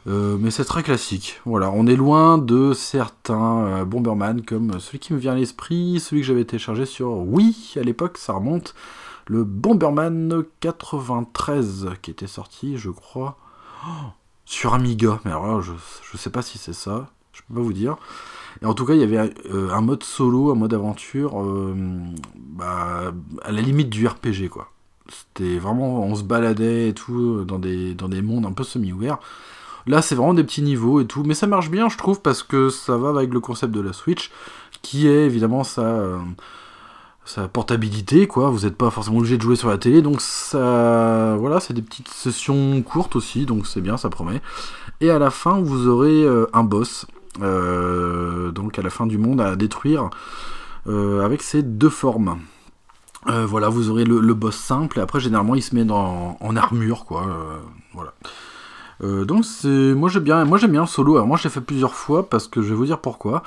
Euh, mais c'est très classique. Voilà, on est loin de certains euh, Bomberman comme celui qui me vient à l'esprit, celui que j'avais téléchargé sur Wii à l'époque, ça remonte. Le Bomberman 93 qui était sorti, je crois, oh, sur Amiga. Mais alors je, je sais pas si c'est ça, je peux pas vous dire. Et en tout cas, il y avait euh, un mode solo, un mode aventure, euh, bah, à la limite du RPG, quoi. C'était vraiment, on se baladait et tout dans des, dans des mondes un peu semi-ouverts. Là, c'est vraiment des petits niveaux et tout, mais ça marche bien, je trouve, parce que ça va avec le concept de la Switch, qui est évidemment sa, euh, sa portabilité, quoi. Vous n'êtes pas forcément obligé de jouer sur la télé, donc ça, voilà, c'est des petites sessions courtes aussi, donc c'est bien, ça promet. Et à la fin, vous aurez euh, un boss, euh, donc à la fin du monde à détruire euh, avec ces deux formes. Voilà, vous aurez le, boss simple, et après, généralement, il se met dans, en armure, quoi. voilà. Donc c'est moi j'aime bien moi j'aime bien solo alors moi je l'ai fait plusieurs fois parce que je vais vous dire pourquoi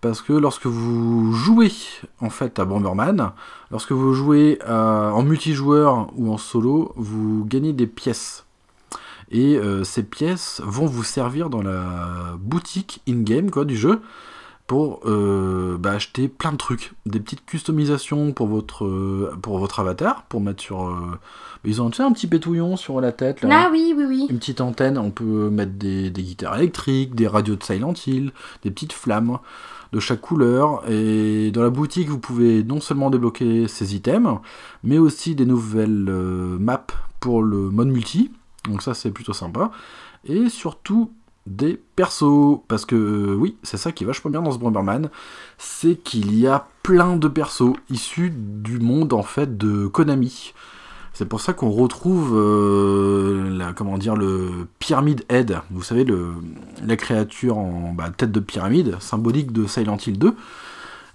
parce que lorsque vous jouez en fait à Bomberman lorsque vous jouez à- en multijoueur ou en solo vous gagnez des pièces et euh, ces pièces vont vous servir dans la boutique in-game quoi du jeu pour euh, bah, acheter plein de trucs, des petites customisations pour votre euh, pour votre avatar, pour mettre sur. euh, ils ont tu sais, un petit pétouillon sur la tête là Ah oui, oui, oui. une petite antenne, on peut mettre des, des guitares électriques, des radios de Silent Hill, des petites flammes de chaque couleur. Et dans la boutique, vous pouvez non seulement débloquer ces items, mais aussi des nouvelles euh, maps pour le mode multi. Donc ça, c'est plutôt sympa. Et surtout des persos. Parce que euh, oui, c'est ça qui est vachement bien dans ce Bomberman, c'est qu'il y a plein de persos issus du monde en fait de Konami. C'est pour ça qu'on retrouve euh, la, comment dire, le Pyramid Head. Vous savez, le, la créature en bah, tête de pyramide, symbolique de Silent Hill 2.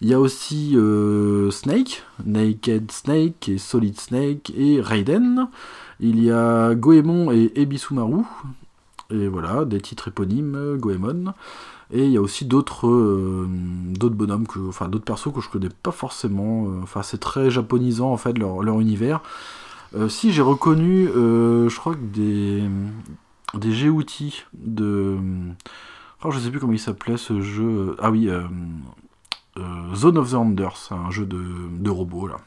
Il y a aussi euh, Snake, Naked Snake et Solid Snake et Raiden. Il y a Goemon et Ebisumaru. Et voilà, des titres éponymes, euh, Goemon. Et il y a aussi d'autres euh, bonhommes, que, enfin d'autres persos que je connais pas forcément. Enfin, c'est très japonisant en fait leur univers. Euh, si j'ai reconnu, euh, je crois que des des G-outils de. Oh, je sais plus comment il s'appelait ce jeu. Ah oui, euh, Zone of the Enders, un jeu de, de robots là.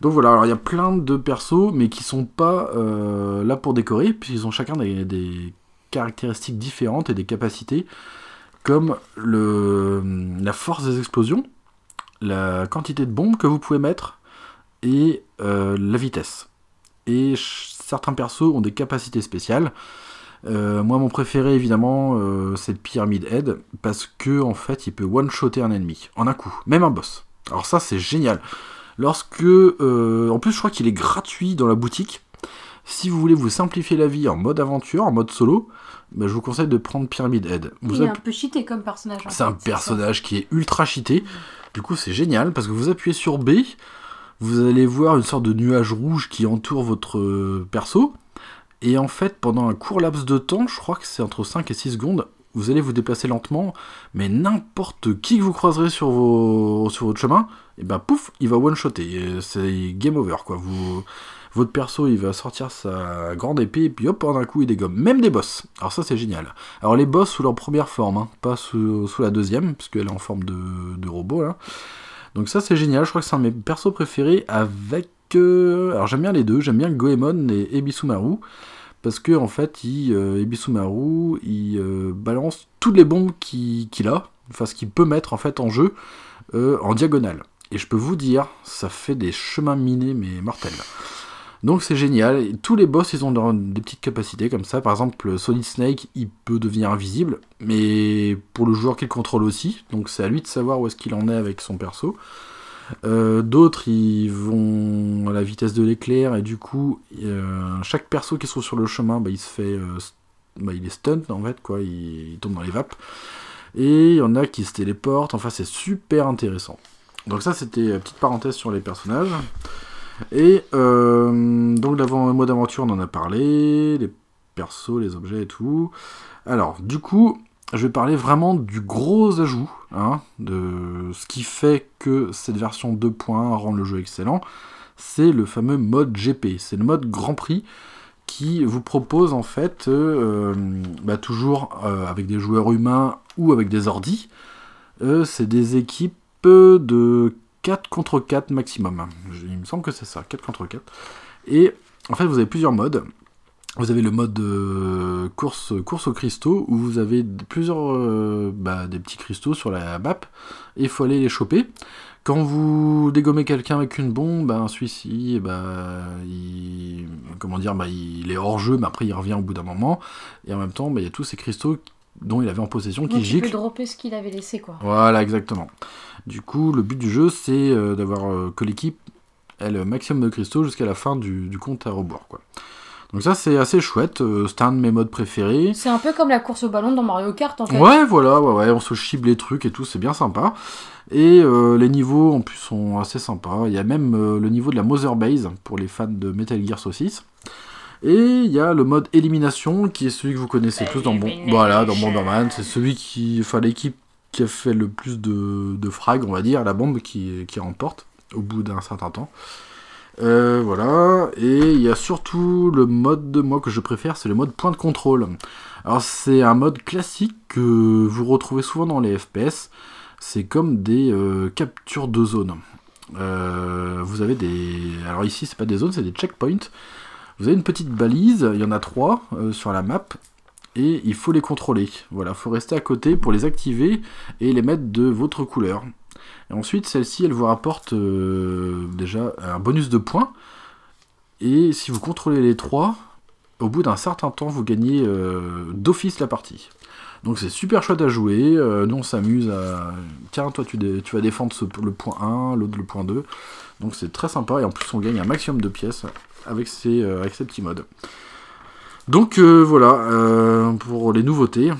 Donc voilà, alors il y a plein de persos, mais qui sont pas là pour décorer, puisqu'ils ont chacun des, caractéristiques différentes et des capacités, comme la force des explosions, la quantité de bombes que vous pouvez mettre, et la vitesse. Et certains persos ont des capacités spéciales. Euh, moi, mon préféré, évidemment, euh, c'est le Pyramid Head, parce que en fait, il peut one-shotter un ennemi en un coup, même un boss. Alors ça, c'est génial. Lorsque, euh, en plus, je crois qu'il est gratuit dans la boutique. Si vous voulez vous simplifier la vie en mode aventure, en mode solo, bah, je vous conseille de prendre Pyramid Head. Vous Il est app- un peu cheaté comme personnage. en c'est un ça. personnage qui est ultra cheaté. Du coup, c'est génial parce que vous appuyez sur B, vous allez voir une sorte de nuage rouge qui entoure votre euh, perso. Et en fait, pendant un court laps de temps, je crois que c'est entre 5 et 6 secondes, vous allez vous déplacer lentement, mais n'importe qui que vous croiserez sur, vos, votre chemin, et ben pouf, il va one-shotter. C'est game over quoi. Vous, votre perso, il va sortir sa grande épée, et puis hop, d'un coup, il dégomme. Même des boss. Alors ça, c'est génial. Alors les boss sous leur première forme, hein, pas sous, la deuxième, puisqu'elle est en forme de, de robot là. Donc ça c'est génial, je crois que c'est un de mes persos préférés avec... euh, Alors j'aime bien les deux, j'aime bien Goemon et Ebisumaru, parce que en fait, euh, Ebisumaru, il euh, balance toutes les bombes qu'il a, enfin ce qu'il peut mettre en fait en jeu, en diagonale. Et je peux vous dire, ça fait des chemins minés mais mortels. Donc c'est génial. Tous les boss, ils ont des petites capacités comme ça. Par exemple, Solid Snake, il peut devenir invisible, mais pour le joueur qui le contrôle aussi. Donc c'est à lui de savoir où est-ce qu'il en est avec son perso. Euh, D'autres, ils vont à la vitesse de l'éclair et du coup, euh, chaque perso qui se trouve sur le chemin, bah, il se fait, euh, bah, il est stun en fait, quoi. Il, il tombe dans les vapes. Et il y en a qui se téléportent. Enfin, c'est super intéressant. Donc ça, c'était petite parenthèse sur les personnages. Et euh, donc l'avant mode aventure, on en a parlé, les persos, les objets et tout. Alors, du coup, je vais parler vraiment du gros ajout, hein, de ce qui fait que cette version 2.1 rend le jeu excellent. C'est le fameux mode GP, c'est le mode Grand Prix qui vous propose en fait euh, bah, toujours euh, avec des joueurs humains ou avec des ordis. C'est des équipes de 4 contre 4 maximum. Il me semble que c'est ça, 4 contre 4. Et en fait, vous avez plusieurs modes. Vous avez le mode euh, course, course aux cristaux où vous avez plusieurs euh, bah, des petits cristaux sur la map et il faut aller les choper. Quand vous dégommez quelqu'un avec une bombe, celui-ci, eh ben, il, comment dire, bah, il est hors jeu, mais après il revient au bout d'un moment. Et en même temps, bah, il y a tous ces cristaux dont il avait en possession qui Donc il peut giclent. dropper ce qu'il avait laissé, quoi. Voilà, exactement. Du coup, le but du jeu, c'est euh, d'avoir euh, que l'équipe ait le maximum de cristaux jusqu'à la fin du, du compte à rebours. Quoi. Donc ça, c'est assez chouette. euh, c'est un de mes modes préférés. C'est un peu comme la course au ballon dans Mario Kart, en fait. Ouais, voilà, ouais, ouais, on se chible les trucs et tout, c'est bien sympa. Et euh, les niveaux, en plus, sont assez sympas. Il y a même euh, le niveau de la Mother Base pour les fans de Metal Gear Saucisse. Et il y a le mode élimination qui est celui que vous connaissez tous dans bon, voilà, dans Bomberman. C'est celui qui, enfin, l'équipe qui a fait le plus de, de frag, on va dire, la bombe qui, qui remporte au bout d'un certain temps. Euh, voilà, et il y a surtout le mode, moi que je préfère, c'est le mode point de contrôle. Alors c'est un mode classique que vous retrouvez souvent dans les FPS. C'est comme des euh, captures de zone. Euh, vous avez des, alors ici c'est pas des zones, c'est des checkpoints. Vous avez une petite balise, il y en a trois euh, sur la map, et il faut les contrôler. Voilà, faut rester à côté pour les activer et les mettre de votre couleur. Et ensuite, celle-ci, elle vous rapporte euh, déjà un bonus de points. Et si vous contrôlez les trois, au bout d'un certain temps, vous gagnez euh, d'office la partie. Donc c'est super chouette à jouer. nous, on s'amuse à. Tiens, toi, tu, vas défendre le point 1, l'autre le point 2. Donc c'est très sympa. Et en plus, on gagne un maximum de pièces avec ces, euh, avec ces petits modes. Donc euh, voilà, euh, pour les nouveautés.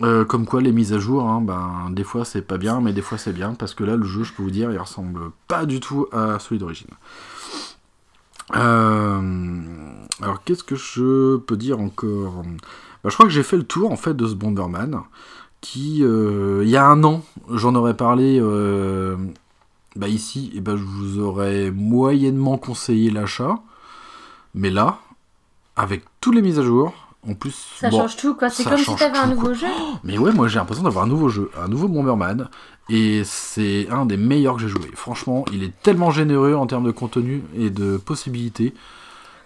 Comme quoi les mises à jour, hein, ben, des fois c'est pas bien, mais des fois c'est bien, parce que là le jeu, je peux vous dire, il ressemble pas du tout à celui d'origine. Alors qu'est-ce que je peux dire encore? Bah, Je crois que j'ai fait le tour en fait de ce Bomberman, qui il y a un an, j'en aurais parlé bah, ici, et ben je vous aurais moyennement conseillé l'achat, mais là, avec toutes les mises à jour, en plus, Ça bon, change tout, quoi. C'est comme si t'avais un nouveau quoi. jeu. mais ouais, moi j'ai l'impression d'avoir un nouveau jeu, un nouveau Bomberman, et c'est un des meilleurs que j'ai joué. Franchement, il est tellement généreux en termes de contenu et de possibilités.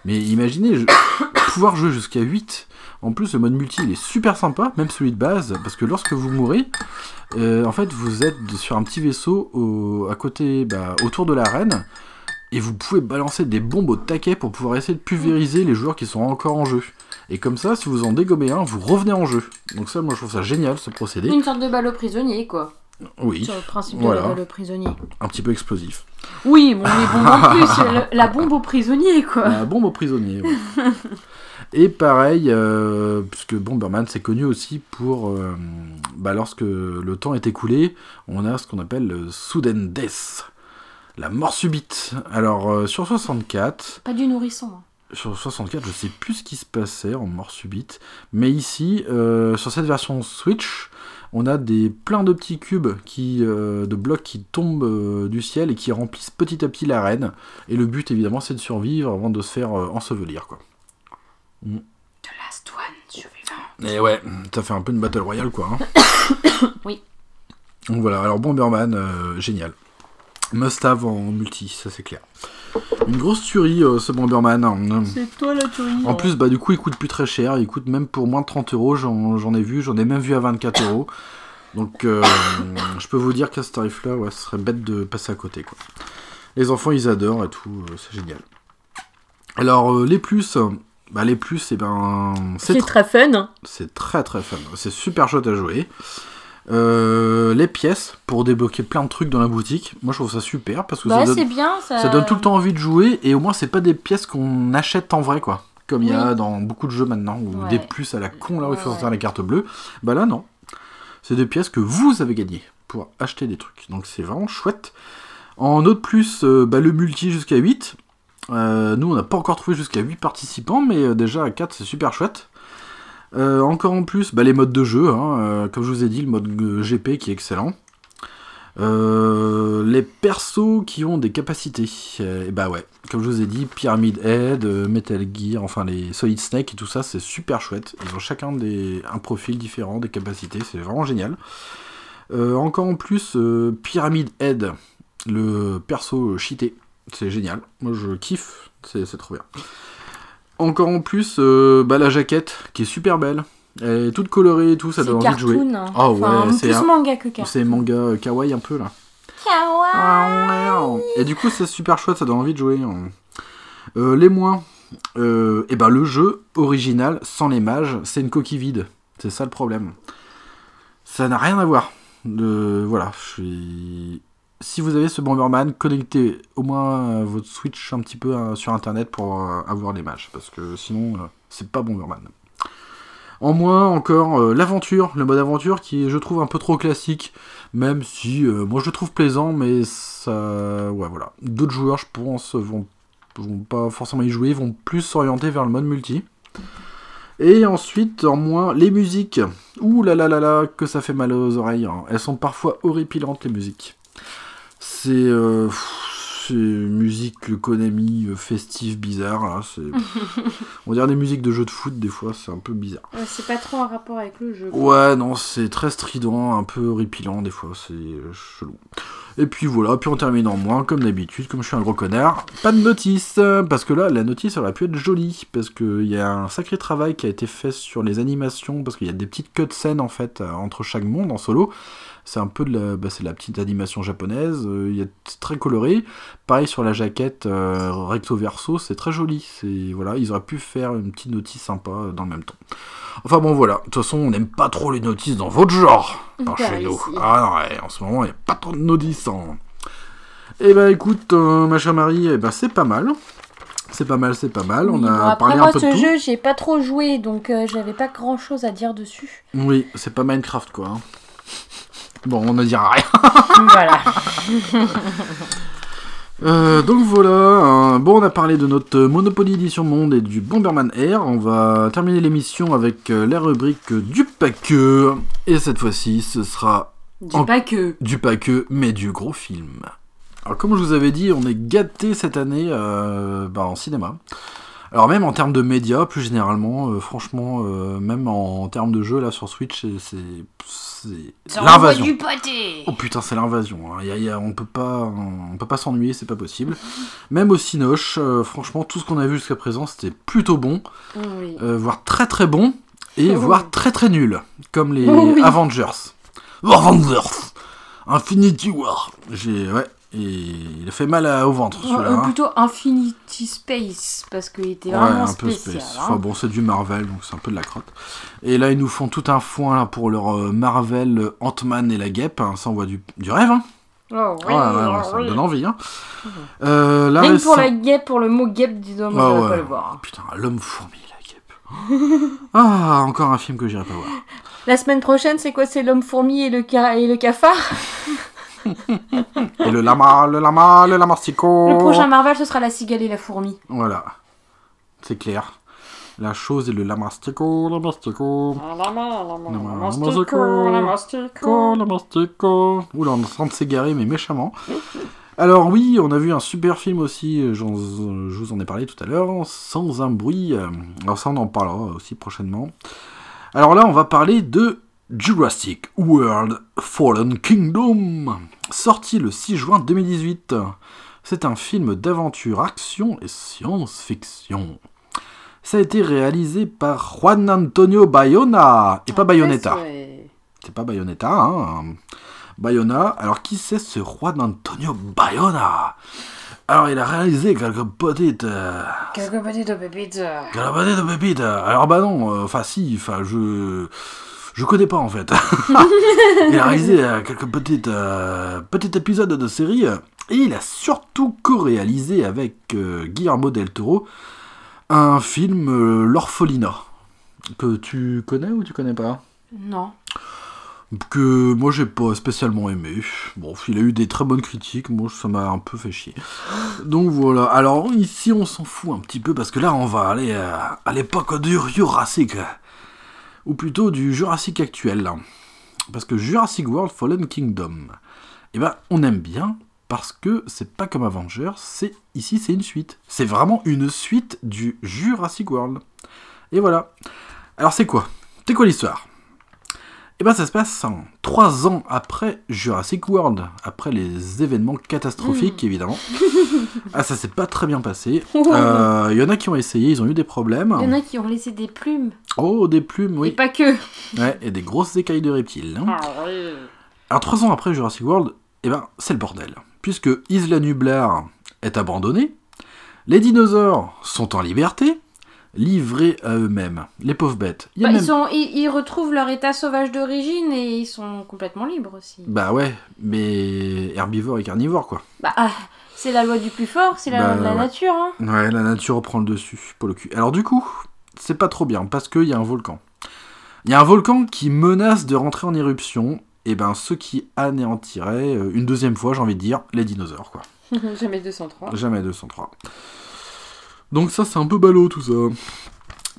Mais imaginez, je- pouvoir jouer jusqu'à 8. En plus, le mode multi, il est super sympa, même celui de base, parce que lorsque vous mourrez, euh, en fait, vous êtes sur un petit vaisseau au- à côté, bah, autour de l'arène, et vous pouvez balancer des bombes au taquet pour pouvoir essayer de pulvériser les joueurs qui sont encore en jeu. Et comme ça, si vous en dégommez un, vous revenez en jeu. Donc ça, moi, je trouve ça génial, ce procédé. Une sorte de ballot prisonnier, quoi. Oui, Sur le principe Voilà. de la balle au prisonnier. un petit peu explosif. Oui, bon, les bombes en (laughs) plus. le- la bombe au prisonnier, quoi. La bombe aux prisonniers. ouais. (laughs) Et pareil, euh, puisque Bomberman c'est connu aussi pour, euh, bah, lorsque le temps est écoulé, on a ce qu'on appelle le sudden death, la mort subite. Alors euh, sur 64, Pas du nourrisson. hein. sur 64, je sais plus ce qui se passait en mort subite, mais ici, sur cette version Switch, on a des plein de petits cubes qui, euh, de blocs qui tombent euh, du ciel et qui remplissent petit à petit l'arène. Et le but, évidemment, c'est de survivre avant de se faire euh, ensevelir, quoi. The Last One, survivant. Et ouais, ça fait un peu une battle royale, quoi. hein. (coughs) Oui. Donc voilà, alors Bomberman, euh, génial. Must have en multi, ça c'est clair. Une grosse tuerie, euh, ce Bomberman. hein. C'est toi la tuerie. En plus, bah du coup, il coûte plus très cher. Il coûte même pour moins de 30 euros. J'en j'en ai vu, j'en ai même vu à 24 euros. Donc, euh, (coughs) je peux vous dire qu'à ce tarif-là, ouais, ce serait bête de passer à côté. Quoi. Les enfants, ils adorent et tout. euh, c'est génial. Alors, euh, les plus, euh, bah les plus, et ben, c'est c'est tr- très fun. c'est très très fun. C'est super chouette à jouer. Euh, les pièces pour débloquer plein de trucs dans la boutique. Moi, je trouve ça super parce que Bah, ça donne c'est bien. Ça... ça donne tout le temps envie de jouer et au moins c'est pas des pièces qu'on achète en vrai quoi. Comme il y a dans beaucoup de jeux maintenant ou Ouais. des plus à la con là où il faut sortir ouais. les cartes bleues. Bah là non. C'est des pièces que vous avez gagnées pour acheter des trucs. Donc c'est vraiment chouette. En autre plus, euh, bah, le multi jusqu'à 8. Euh, nous on n'a pas encore trouvé jusqu'à 8 participants mais euh, déjà à 4 c'est super chouette. Euh, encore en plus, bah, les modes de jeu, hein, comme je vous ai dit, le mode GP qui est excellent. Les persos qui ont des capacités. et bah ouais, comme je vous ai dit, Pyramid Head, Metal Gear, enfin les Solid Snake et tout ça, c'est super chouette. Ils ont chacun un profil différent, des capacités, c'est vraiment génial. Encore en plus, Pyramid Head, le perso cheaté, c'est génial. Moi je kiffe, c'est c'est trop bien. Encore en plus, euh, bah, la jaquette qui est super belle. Elle est toute colorée et tout, ça donne envie de jouer. ouais, Enfin, c'est plus un- manga que cartoon. C'est manga euh, kawaii un peu là. Et du coup, c'est super chouette, ça donne envie de jouer. hein. Euh, les moins, et ben le jeu original sans les mages, c'est une coquille vide. C'est ça le problème. Ça n'a rien à voir. Voilà, je suis- Si vous avez ce Bomberman, connectez au moins euh, votre Switch un petit peu euh, sur internet pour euh, avoir les mages. Parce que sinon, euh, c'est pas Bomberman. En moins, encore, l'aventure, le mode aventure qui est, je trouve, un peu trop classique. Même si, moi, je le trouve plaisant, mais ça. Ouais, voilà. D'autres joueurs, je pense, vont, vont pas forcément y jouer, vont plus s'orienter vers le mode multi. Et ensuite, en moins, les musiques. Ouh là là là là, que ça fait mal aux oreilles. hein. Elles sont parfois horripilantes, les musiques. C'est. euh, c'est musique Konami euh, festive bizarre. là, c'est- (laughs) On dirait des musiques de jeux de foot, des fois, c'est un peu bizarre. Ouais, c'est pas trop en rapport avec le jeu. quoi. Ouais, non, c'est très strident, un peu horripilant des fois, c'est euh, chelou. Et puis voilà, puis on termine en moins, comme d'habitude, comme je suis un gros connard. Pas de notice, parce que là, la notice aurait pu être jolie, parce qu'il y a un sacré travail qui a été fait sur les animations, parce qu'il y a des petites cutscenes en fait entre chaque monde en solo. C'est un peu de la, bah, c'est la petite animation japonaise, euh, il c'est très coloré. Pareil sur la jaquette euh, recto verso, c'est très joli. C'est voilà, ils auraient pu faire une petite notice sympa euh, dans le même temps. Enfin bon voilà, de toute façon on n'aime pas trop les notices dans votre genre, par chez nous. ici. Ah non, ouais, en ce moment il n'y a pas trop de notices. hein. Eh ben écoute, euh, ma chère Marie, eh ben, c'est pas mal. C'est pas mal, c'est pas mal. On a après, parlé moi, un peu de ce tout. jeu, j'ai pas trop joué, donc euh, j'avais pas grand chose à dire dessus. Oui, c'est pas Minecraft quoi. hein. Bon, on ne dira rien. voilà. (laughs) Euh, donc voilà, euh, bon on a parlé de notre Monopoly Edition Monde et du Bomberman Air, on va terminer l'émission avec euh, la rubrique du paqueux, et cette fois-ci ce sera Dis En- du paqueux mais du gros film. Alors comme je vous avais dit, on est gâté cette année euh, bah, en cinéma. Alors même en termes de médias, plus généralement, franchement, même en, termes de jeux là sur Switch, c'est l'invasion. Oh putain, c'est l'invasion. hein. Y a- y a- on peut pas, on peut pas s'ennuyer, c'est pas possible. Même au Cinoche, euh, franchement, tout ce qu'on a vu jusqu'à présent, c'était plutôt bon, Oui. euh, voire très très bon, et Oh. voire très très nul, comme les oui. Avengers. Avengers, Infinity War. J'ai, ouais, et il a fait mal à- au ventre celui-là. Euh, hein. plutôt Infinity Space, parce qu'il était Ouais, vraiment un peu spécial. space. hein. Enfin bon, c'est du Marvel, donc c'est un peu de la crotte. Et là, ils nous font tout un foin là, pour leur euh, Marvel euh, Ant-Man et la guêpe. hein. Ça envoie du, du rêve, hein. Oh, oui, Ouais, ouais, ouais, ça me donne envie. Hein. Euh, là, que pour la guêpe, pour le mot guêpe, Ah je vais ouais. pas le voir. Putain, l'homme fourmi, la guêpe. (laughs) ah, encore un film que j'irai pas voir. La semaine prochaine, c'est quoi? C'est l'homme fourmi et le, ca- et le cafard? (laughs) Et le lama, le lama, le lamastico. Le prochain Marvel, ce sera la cigale et la fourmi. Voilà, c'est clair. La chose est le lamastico, lamastico. Lamastico, lamastico. Oula, on est en train de s'égarer, mais méchamment. Alors oui, on a vu un super film aussi, euh, j'en- je vous en ai parlé tout à l'heure, Sans un bruit. euh, Alors ça, on en parlera aussi prochainement. Alors là, on va parler de Jurassic World Fallen Kingdom, sorti le 6 juin 2018. C'est un film d'aventure, action et science-fiction. Ça a été réalisé par Juan Antonio Bayona, et pas Bayonetta. C'est pas Bayonetta, hein. Bayona. Alors, qui c'est ce Juan Antonio Bayona? Alors, il a réalisé quelques petites. euh, Quelques petites pépites. quelques petites pépites. Alors, bah non, euh, enfin, si, enfin, je. Je connais pas en fait. (laughs) il a réalisé euh, quelques petites, euh, petits épisodes de série et il a surtout co-réalisé avec euh, Guillermo del Toro un film euh, L'Orphelinat que tu connais ou tu connais pas? Non. que moi j'ai pas spécialement aimé. Bon, il a eu des très bonnes critiques, moi ça m'a un peu fait chier. Donc voilà, alors ici on s'en fout un petit peu parce que là on va aller à, à l'époque du Jurassic. Ou plutôt du Jurassic actuel. Parce que Jurassic World Fallen Kingdom, eh ben on aime bien parce que c'est pas comme Avengers, c'est ici c'est une suite. C'est vraiment une suite du Jurassic World. Et voilà. Alors c'est quoi? C'est quoi l'histoire? Eh ben ça se passe en trois ans après Jurassic World, après les événements catastrophiques évidemment. ah ça s'est pas très bien passé. (laughs) Euh, Il y en a qui ont essayé, ils ont eu des problèmes. Il y en a qui ont laissé des plumes. Oh des plumes, Et oui. pas que. Ouais, et des grosses écailles de reptiles. hein. Ah Alors trois ans après Jurassic World, eh ben c'est le bordel. Puisque Isla Nublar est abandonnée, les dinosaures sont en liberté, livrés à eux-mêmes. Les pauvres bêtes. Il y a Bah, même- ils, sont, ils, ils retrouvent leur état sauvage d'origine et ils sont complètement libres aussi. Bah ouais, mais herbivores et carnivores quoi. Bah, ah, c'est la loi du plus fort, c'est la Bah, loi de la ouais. nature. Hein. Ouais, la nature reprend le dessus pour le cul. Alors du coup, c'est pas trop bien parce qu'il y a un volcan. Il y a un volcan qui menace de rentrer en éruption. Et ben, ce qui anéantirait euh, une deuxième fois, j'ai envie de dire, les dinosaures quoi. (laughs) Jamais 203. Jamais 203. Donc ça, c'est un peu ballot tout ça.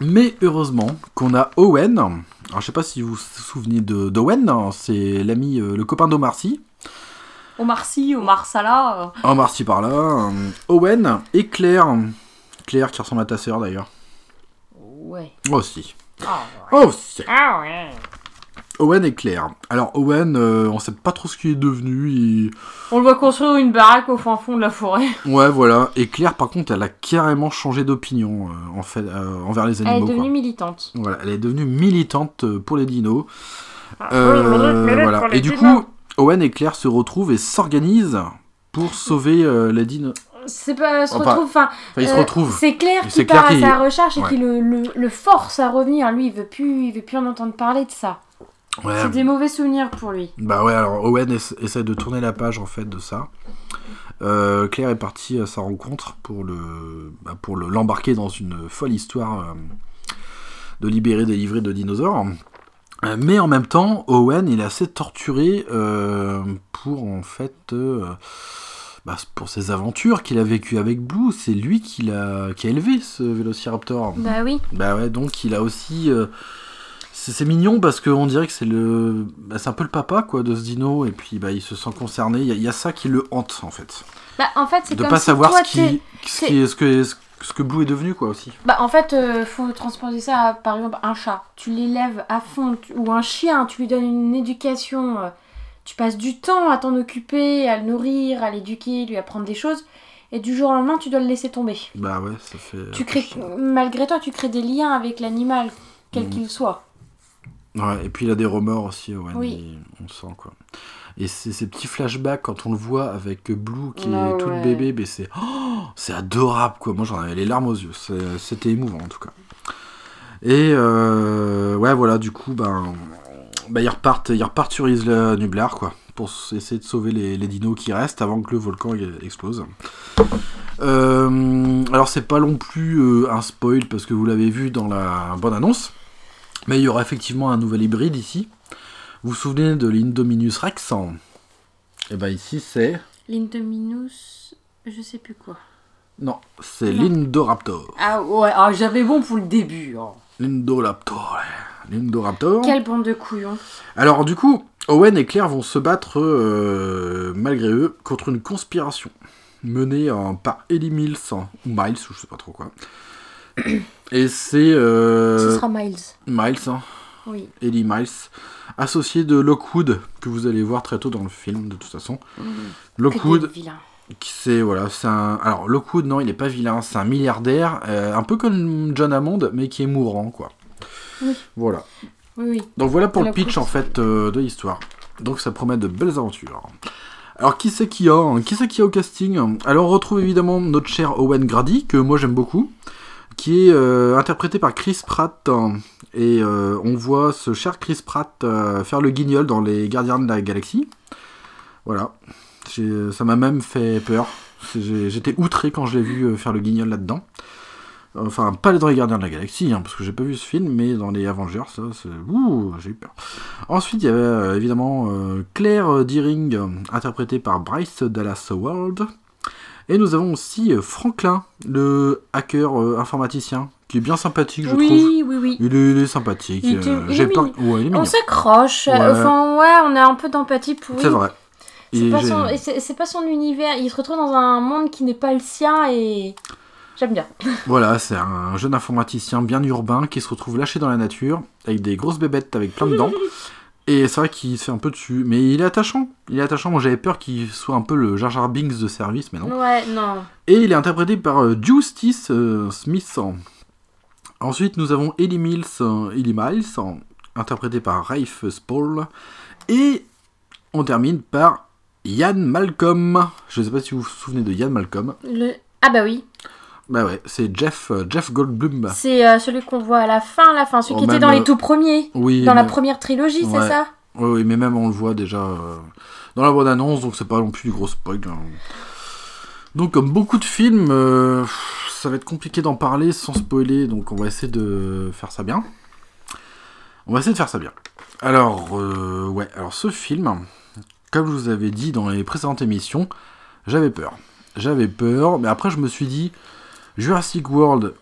Mais heureusement qu'on a Owen. Alors je sais pas si vous vous souvenez de d'Owen, hein, c'est l'ami, euh, le copain d'Omar Sy. Omar Sy, Omar Salah. euh. Omar Sy par là. euh, Owen et Claire. Claire qui ressemble à ta sœur d'ailleurs. Ouais. Aussi. Ah Aussi. Ah ouais. Owen et Claire. Alors Owen, euh, on sait pas trop ce qu'il est devenu. il- On le voit construire une baraque au fin fond de la forêt. (laughs) Ouais, voilà. Et Claire, par contre, elle a carrément changé d'opinion euh, en fait, euh, envers les Elle est animaux. quoi. devenue militante. Voilà, elle est devenue militante euh, pour les dinos. Ah, Euh, oui, milite, milite voilà. pour les Et du dinos. coup, Owen et Claire se retrouvent et s'organisent pour sauver euh, les dinos. C'est pas se retrouve. Enfin, Enfin, ils se euh, retrouvent. C'est Claire qui C'est part à sa recherche et qui le, le, le force à revenir. Lui, il veut plus, il veut plus en entendre parler de ça. Ouais, C'est des mauvais souvenirs pour lui. Bah ouais, alors Owen essa- essaie de tourner la page en fait de ça. Euh, Claire est partie à sa rencontre pour le, bah, pour le l'embarquer dans une folle histoire euh, de libérer, délivrer de dinosaures. Euh, Mais en même temps, Owen il est assez torturé pour en fait bah, pour ses aventures qu'il a vécues avec Blue. C'est lui qui l'a qui a élevé ce Vélociraptor. Bah oui. Bah ouais, donc il a aussi. Euh, c'est mignon parce qu'on dirait que c'est le. bah, c'est un peu le papa quoi de ce dino et puis bah il se sent concerné. Il y, a- il y a ça qui le hante en fait. Bah en fait, c'est De comme pas si savoir toi, ce qui, ce, c'est- qui est, ce, que, ce que Blue est devenu quoi aussi. Bah en fait, euh, faut transposer ça à, par exemple, un chat. Tu l'élèves à fond, tu- ou un chien, tu lui donnes une éducation. euh, tu passes du temps à t'en occuper, à le nourrir, à l'éduquer, lui apprendre des choses. Et du jour au lendemain, tu dois le laisser tomber. Bah ouais, ça fait. Tu crées, malgré toi, tu crées des liens avec l'animal, quel Mhm. qu'il soit. Ouais, et puis il a des remords aussi. Oui. on le sent quoi. Et c'est ces petits flashbacks quand on le voit avec Blue qui Ah est tout le bébé, c'est oh, c'est adorable quoi. Moi j'en avais les larmes aux yeux. C'était émouvant en tout cas. Et euh, ouais voilà du coup ben bah, ils repartent ils repartent sur Nublar quoi pour essayer de sauver les, les dinos qui restent avant que le volcan e- explose. Euh, alors c'est pas non plus euh, un spoil parce que vous l'avez vu dans la bonne annonce. Mais il y aura effectivement un nouvel hybride ici. Vous vous souvenez de l'Indominus Rex Et ben ici c'est... L'indominus, je sais plus quoi. Non, c'est l'Indoraptor. Ah ouais, ah, j'avais bon pour le début. hein. L'Indoraptor. ouais. L'Indoraptor. Quelle bande de couillons. Alors du coup, Owen et Claire vont se battre, euh, malgré eux, contre une conspiration menée par Ellie Mills, hein, ou Miles, ou je sais pas trop quoi. Et c'est euh, Ce sera Miles. Miles, hein, Oui. Ellie Miles, associé de Lockwood, que vous allez voir très tôt dans le film, de toute façon. Que Lockwood, qui c'est voilà, c'est un. Alors Lockwood, non, il est pas vilain, c'est un milliardaire, euh, un peu comme John Hammond, mais qui est mourant, quoi. Oui. Voilà. Oui, oui. Donc voilà pour le pitch en fait euh, de l'histoire. Donc ça promet de belles aventures. Alors qui c'est qu'il y a hein Qui c'est qu'il y a au casting? Alors on retrouve évidemment notre cher Owen Grady, que moi j'aime beaucoup, qui est euh, interprété par Chris Pratt. hein. Et euh, on voit ce cher Chris Pratt euh, faire le guignol dans Les Gardiens de la Galaxie. Voilà. Ça m'a même fait peur. J'étais outré quand je l'ai vu faire le guignol là-dedans. Enfin, pas dans les Gardiens de la Galaxie, hein, parce que j'ai pas vu ce film, mais dans les Avengers, ça, c'est... Ouh, j'ai eu peur. Ensuite, il y avait évidemment Claire Deering, interprétée par Bryce Dallas Howard. Et nous avons aussi euh, Franklin, le hacker euh, informaticien, qui est bien sympathique, je trouve. Oui, oui, oui. Il est, il est sympathique. Il était- il j'ai est pas... mignon. Ouais, il est On s'accroche. Ouais. Enfin, ouais, on a un peu d'empathie pour lui. C'est vrai. Pas, son- c'est pas son univers. Il se retrouve dans un monde qui n'est pas le sien et j'aime bien. (laughs) Voilà, c'est un jeune informaticien bien urbain qui se retrouve lâché dans la nature, avec des grosses bébêtes avec plein de dents. (laughs) Et c'est vrai qu'il se fait un peu dessus, mais il est attachant. Il est attachant. Moi j'avais peur qu'il soit un peu le Jar Jar Binks de service, mais non. Ouais, non. Et il est interprété par euh, Justice euh, Smith. Ensuite, nous avons Ellie Mills, euh, Ellie Miles, interprété par Rafe Spall. Et on termine par Ian Malcolm. Je ne sais pas si vous vous souvenez de Ian Malcolm. Le... Ah bah oui, Bah ouais, c'est Jeff, euh, Jeff Goldblum. c'est euh, celui qu'on voit à la fin, la fin, celui Oh, qui était dans euh, les tout premiers, Oui, dans la première trilogie, Ouais. c'est ça? Oui, oui, mais même on le voit déjà euh, dans la bonne annonce, donc c'est pas non plus du gros spoil. hein. Donc comme beaucoup de films, euh, ça va être compliqué d'en parler sans spoiler, donc on va essayer de faire ça bien. On va essayer de faire ça bien. Alors, euh, ouais, alors ce film, comme je vous avais dit dans les précédentes émissions, j'avais peur. J'avais peur, mais après je me suis dit, Jurassic World,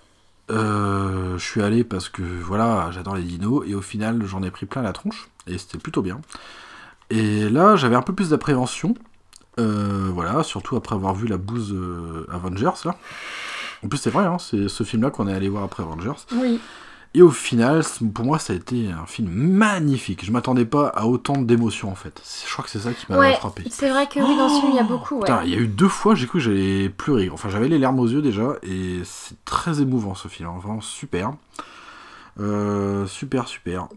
euh, je suis allé parce que voilà, j'adore les dinos, et au final j'en ai pris plein la tronche, et c'était plutôt bien. Et là, j'avais un peu plus d'appréhension, euh, voilà, surtout après avoir vu la bouse euh, Avengers, là. En plus, c'est vrai, hein, c'est ce film-là qu'on est allé voir après Avengers. Oui. Et au final, pour moi, ça a été un film magnifique. Je m'attendais pas à autant d'émotions, en fait. Je crois que c'est ça qui m'a Ouais, frappé. c'est vrai que oui, dans ce film, il y a beaucoup. Ouais. Putain, il y a eu deux fois, j'ai cru que j'allais pleurer. Enfin, j'avais les larmes aux yeux déjà, et c'est très émouvant ce film, hein, vraiment super. Euh, super, super.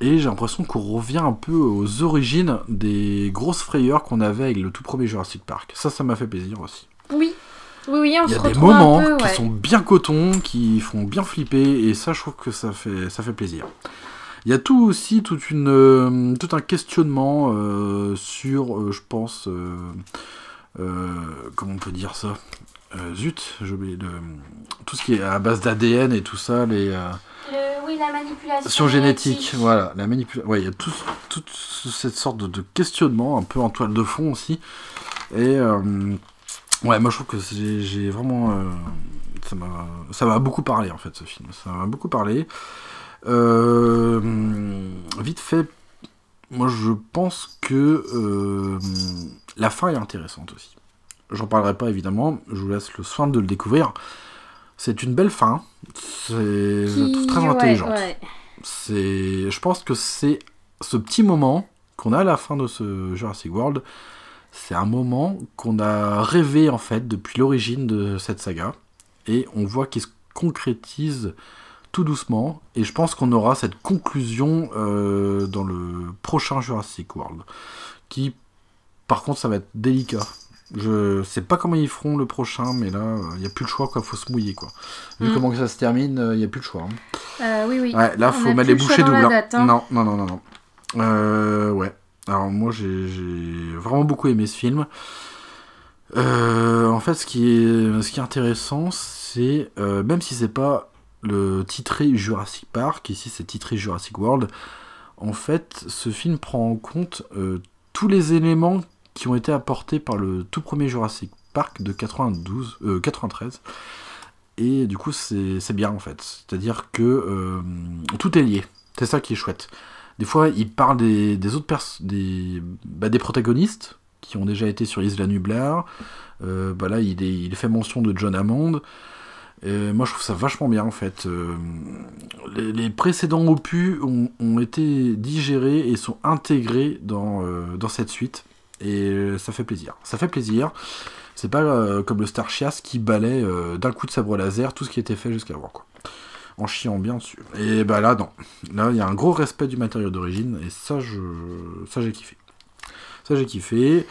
Et j'ai l'impression qu'on revient un peu aux origines des grosses frayeurs qu'on avait avec le tout premier Jurassic Park. Ça, ça m'a fait plaisir aussi. Oui. Oui, on Il y se a des moments qui sont bien coton, qui font bien flipper, et ça, je trouve que ça fait, ça fait plaisir. Il y a tout aussi, toute une, euh, tout un questionnement euh, sur, euh, je pense, euh, euh, comment on peut dire ça? Euh, Zut, j'ai oublié de... Tout ce qui est à base d'ADN et tout ça, les... euh, Le- oui, la manipulation Sur génétique, voilà, la manipulation. Ouais, il y a tout, toute cette sorte de, de questionnement, un peu en toile de fond aussi. Et euh, ouais, moi je trouve que j'ai vraiment. euh, ça m'a beaucoup parlé en fait ce film. Ça m'a beaucoup parlé. Euh, vite fait, moi je pense que euh, la fin est intéressante aussi. J'en parlerai pas évidemment, je vous laisse le soin de le découvrir. C'est une belle fin, c'est je la trouve très Qui- ouais, intelligente. ouais. Je pense que c'est ce petit moment qu'on a à la fin de ce Jurassic World. C'est un moment qu'on a rêvé en fait depuis l'origine de cette saga, et on voit qu'il se concrétise tout doucement. Et je pense qu'on aura cette conclusion euh, dans le prochain Jurassic World, qui, par contre, ça va être délicat. Je sais pas comment ils feront le prochain, mais là, il n'y a plus le choix, quoi. Faut se mouiller, quoi. Vu Mm. comment ça se termine, il n'y a plus le choix. hein. Euh, oui, oui. Ouais, là, On faut mettre les le bouchées doubles. hein. hein. Non, non, non, non, non. Euh, ouais. Alors, moi, j'ai vraiment beaucoup aimé ce film. Euh, en fait, ce qui est, ce qui est intéressant, c'est, euh, même si c'est pas le titré Jurassic Park, ici c'est titré Jurassic World, en fait, ce film prend en compte euh, tous les éléments qui ont été apportés par le tout premier Jurassic Park de 92, euh, 93. Et du coup, c'est c'est bien en fait. C'est-à-dire que tout est lié. C'est ça qui est chouette. Des fois, il parle des, autres pers des, bah, des protagonistes qui ont déjà été sur Isla Nublar. Euh, bah il fait mention de John Hammond. Et moi, je trouve ça vachement bien en fait. Euh, les, précédents opus ont, été digérés et sont intégrés dans, euh, dans cette suite. Et ça fait plaisir. Ça fait plaisir. C'est pas comme le Star Chias qui balait d'un coup de sabre laser tout ce qui était fait jusqu'avant, quoi. En chiant bien dessus. Et bah là, non. Là, il y a un gros respect du matériau d'origine, et ça, je, ça j'ai kiffé. Ça, j'ai kiffé.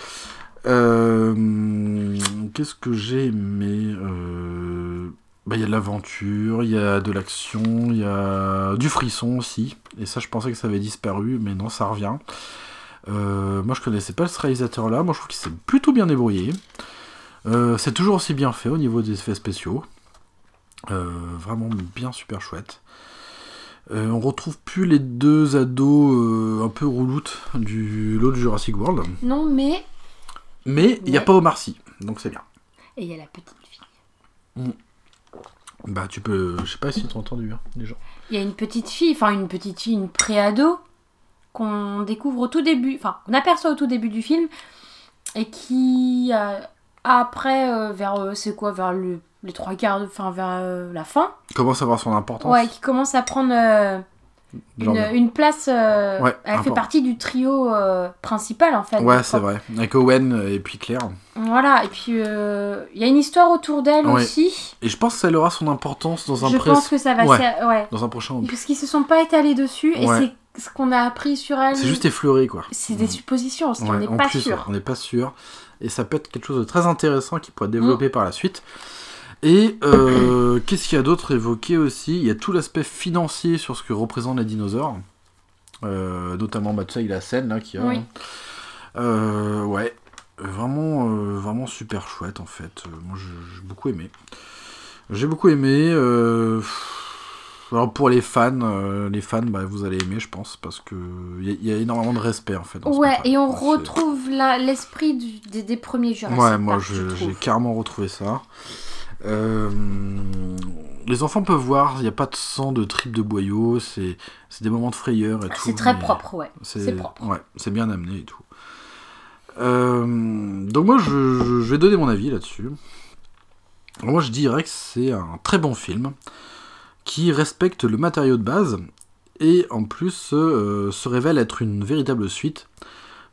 Euh, Qu'est-ce que j'ai aimé Euh, bah, il y a de l'aventure, il y a de l'action, il y a du frisson aussi. Et ça, je pensais que ça avait disparu, mais non, ça revient. Euh, moi, je connaissais pas ce réalisateur-là. Moi, je trouve qu'il s'est plutôt bien débrouillé. C'est toujours aussi bien fait au niveau des effets spéciaux. Euh, vraiment bien super chouette. Euh, on retrouve plus les deux ados euh, un peu rouloutes du l'autre Jurassic World. Non, mais. Mais il n'y a pas Omar Sy, donc c'est bien. Et il y a la petite fille. Bah tu peux... Je sais pas si t'as entendu hein, déjà. Il y a une petite fille, enfin une petite fille, une préado, qu'on découvre au tout début, enfin qu'on aperçoit au tout début du film, et qui euh, après vers c'est quoi vers le, les trois quarts de fin vers euh, la fin Commence à avoir son importance. ouais qui commence à prendre euh, une, une place euh, Ouais, elle fait partie du trio euh, principal en fait Ouais, c'est vrai. Avec Owen et puis Claire. voilà et puis il y a une histoire autour d'elle Ouais. aussi Et je pense qu'elle aura son importance dans un je pré- pense que ça va Ouais. dans un prochain. parce qu'ils se sont pas étalés dessus et c'est ce qu'on a appris sur elle C'est juste effleuré, quoi. c'est des suppositions parce qu'on n'est pas plus, sûr on n'est pas sûr. Et ça peut être quelque chose de très intéressant qui pourrait être développé par la suite. Et euh, qu'est-ce qu'il y a d'autre évoqué aussi? Il y a tout l'aspect financier sur ce que représentent les dinosaures. Euh, notamment, bah, tu sais, la scène là qu'il y a. Oui. Euh, ouais, vraiment, vraiment super chouette en fait. Moi, j'ai beaucoup aimé. J'ai beaucoup aimé. Alors pour les fans, les fans, bah, vous allez aimer, je pense, parce que il y, a- il y a énormément de respect en fait. dans Ouais, et on retrouve l'esprit des, des premiers Jurassic Ouais, moi j'ai carrément retrouvé ça. Euh, les enfants peuvent voir, il n'y a pas de sang, de tripes de boyaux, c'est des moments de frayeur et tout. C'est très propre, ouais. C'est C'est propre. Ouais, c'est bien amené et tout. Euh, donc moi je, je- je vais donner mon avis là-dessus. Moi je dirais que c'est un très bon film qui respecte le matériau de base et en plus euh, se révèle être une véritable suite,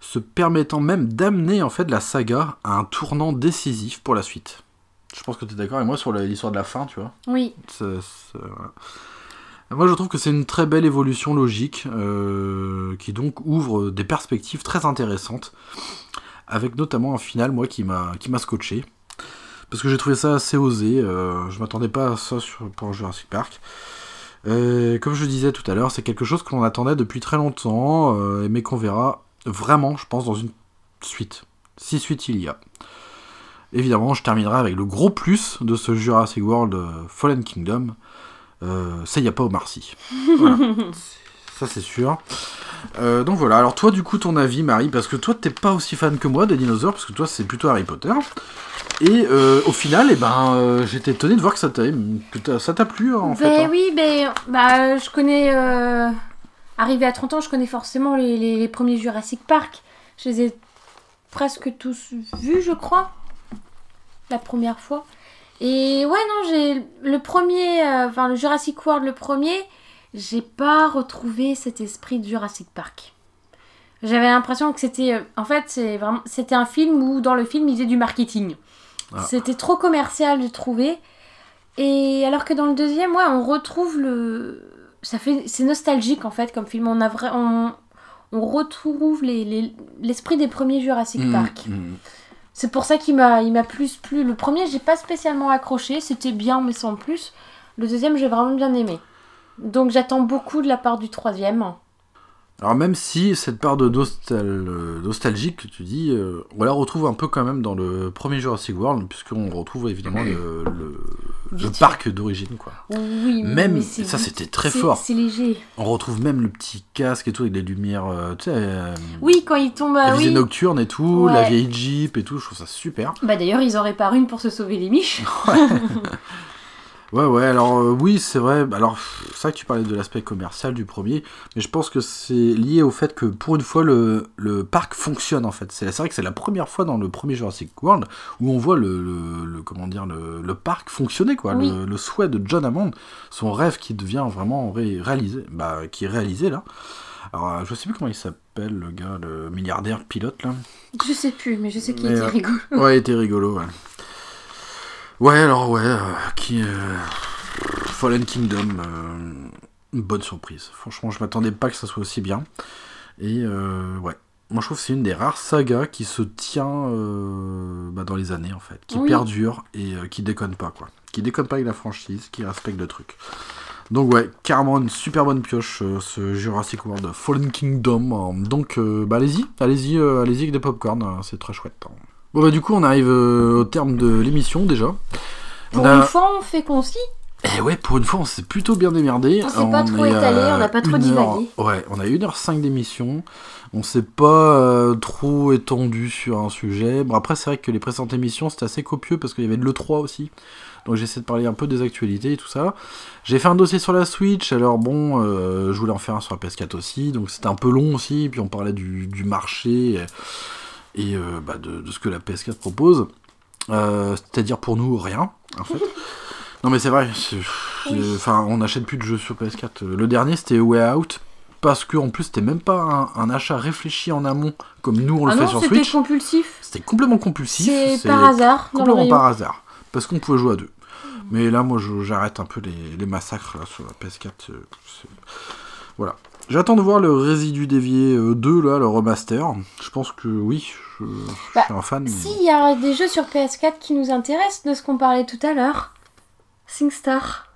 se permettant même d'amener en fait la saga à un tournant décisif pour la suite. Je pense que tu es d'accord avec moi sur l'histoire de la fin, tu vois. Oui, voilà. Moi, je trouve que c'est une très belle évolution logique euh, qui donc ouvre des perspectives très intéressantes, avec notamment un final, moi, qui m'a qui m'a scotché. Parce que j'ai trouvé ça assez osé. euh, je m'attendais pas à ça sur, pour Jurassic Park. Comme je disais tout à l'heure, c'est quelque chose que l'on attendait depuis très longtemps, euh, mais qu'on verra vraiment, je pense, dans une suite. Si suite il y a. Évidemment, je terminerai avec le gros plus de ce Jurassic World euh, Fallen Kingdom. Euh, ça, il n'y a pas Omar Sy. Voilà. (laughs) ça, c'est sûr. Euh, donc voilà, alors toi, du coup, ton avis, Marie, parce que toi, t'es pas aussi fan que moi des dinosaures, parce que toi, c'est plutôt Harry Potter. Et euh, au final, eh ben, euh, j'étais étonné de voir que ça t'a que t'as- ça t'a plu, en fait. ben hein. oui, ben bah, je connais. euh, Arrivé à 30 ans, je connais forcément les, les- les premiers Jurassic Park. Je les ai presque tous vus, je crois. La première fois. Et ouais, non, j'ai le premier, euh, enfin le Jurassic World, le premier, j'ai pas retrouvé cet esprit de Jurassic Park. J'avais l'impression que c'était, euh, en fait, c'est vraiment, c'était un film où dans le film ils faisaient du marketing. Ah. C'était trop commercial, j'ai trouvé. Et alors que dans le deuxième, ouais, on retrouve le, ça fait, c'est nostalgique en fait comme film. On a vrai, on, on retrouve les- les- l'esprit des premiers Jurassic Mm, Park. mm. C'est pour ça qu'il m'a, il m'a plus plu. Le premier, j'ai pas spécialement accroché, c'était bien mais sans plus. Le deuxième, j'ai vraiment bien aimé. Donc j'attends beaucoup de la part du troisième. Alors même si cette part de nostal... euh, nostalgique que tu dis, euh, on la retrouve un peu quand même dans le premier Jurassic World, puisqu'on retrouve évidemment le, parc d'origine, quoi. Oui, Même- mais c'est ça, c'était très fort. C'est léger. On retrouve même le petit casque et tout avec des lumières, euh, euh, Oui, quand il tombe, la visée oui. nocturne et tout, la vieille Jeep et tout, je trouve ça super. Bah d'ailleurs, ils en réparent une pour se sauver les miches. (laughs) Ouais, (laughs) ouais, alors euh, oui, c'est vrai. Alors, c'est vrai que tu parlais de l'aspect commercial du premier, mais je pense que c'est lié au fait que pour une fois, le, le parc fonctionne en fait. C'est vrai que c'est la première fois dans le premier Jurassic World où on voit le, le, le- comment dire, le, le parc fonctionner, quoi. Oui. Le, souhait de John Hammond, son rêve qui devient vraiment ré- réalisé, bah, qui est réalisé là. Alors, euh, je sais plus comment il s'appelle, le gars, le milliardaire pilote là. Je sais plus, mais je sais qu'il était euh, rigolo. Ouais, il était rigolo, ouais. Ouais, alors, ouais, euh, qui. euh, Fallen Kingdom, euh, une bonne surprise. Franchement, je m'attendais pas que ça soit aussi bien. Et, euh, ouais. Moi, je trouve que c'est une des rares sagas qui se tient euh, bah, dans les années, en fait. Qui Oui. perdure et euh, qui déconne pas, quoi. Qui déconne pas avec la franchise, qui respecte le truc. Donc, ouais, carrément une super bonne pioche, euh, ce Jurassic World Fallen Kingdom. Euh, Donc, euh, bah, allez-y, allez-y, allez-y avec des popcorn, euh, c'est très chouette. Bon, bah, du coup, on arrive euh, au terme de l'émission déjà. Pour a- une fois, on fait concis. et ouais, pour une fois, on s'est plutôt bien démerdé. On s'est pas trop étalé, on n'a pas trop heure- divagué. Ouais, on a 1h05 d'émission. On s'est pas euh, trop étendu sur un sujet. Bon, après, c'est vrai que les précédentes émissions, c'était assez copieux parce qu'il y avait de l'E3 aussi. Donc j'essaie de parler un peu des actualités et tout ça. J'ai fait un dossier sur la Switch, alors bon, euh, je voulais en faire un sur la PS4 aussi, donc c'était un peu long aussi, puis on parlait du, du marché. et euh, bah, de, de ce que la PS4 propose. Euh, C'est-à-dire pour nous, rien, en fait. (laughs) non, mais c'est vrai, enfin, on n'achète plus de jeux sur PS4. Le dernier, c'était Way Out, parce que en plus, c'était même pas un, un achat réfléchi en amont, comme nous on le Ah fait sur c'était Switch. compulsif. C'était complètement compulsif. C'est par hasard Complètement par hasard. Parce qu'on pouvait jouer à deux. Mais là, moi, j'arrête un peu les, les massacres là, sur la PS4. c'est- c'est- Voilà. J'attends de voir le résidu dévié euh, 2, là, le remaster. Je pense que oui, je, je Bah, suis un fan. Si, il y a des jeux sur PS4 qui nous intéressent de ce qu'on parlait tout à l'heure. SingStar.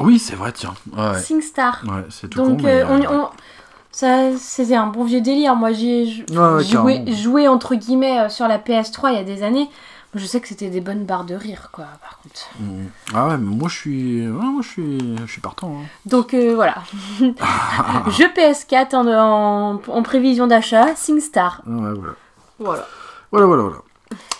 Oui, c'est vrai, tiens. Ouais. SingStar. Ouais, c'est tout Donc, con, mais, euh, on, euh, on- ça, c'était un bon vieux délire. Moi, j'ai Ouais, joué, entre guillemets euh, sur la PS3 il y a des années. Je sais que c'était des bonnes barres de rire, quoi, par contre. mm. Ah ouais, mais moi, je suis... ouais, moi, je suis... je suis partant. hein. Donc, euh, voilà. (laughs) Jeu PS4 en, en- en prévision d'achat, SingStar. Ouais, voilà. Voilà. Voilà, voilà, voilà.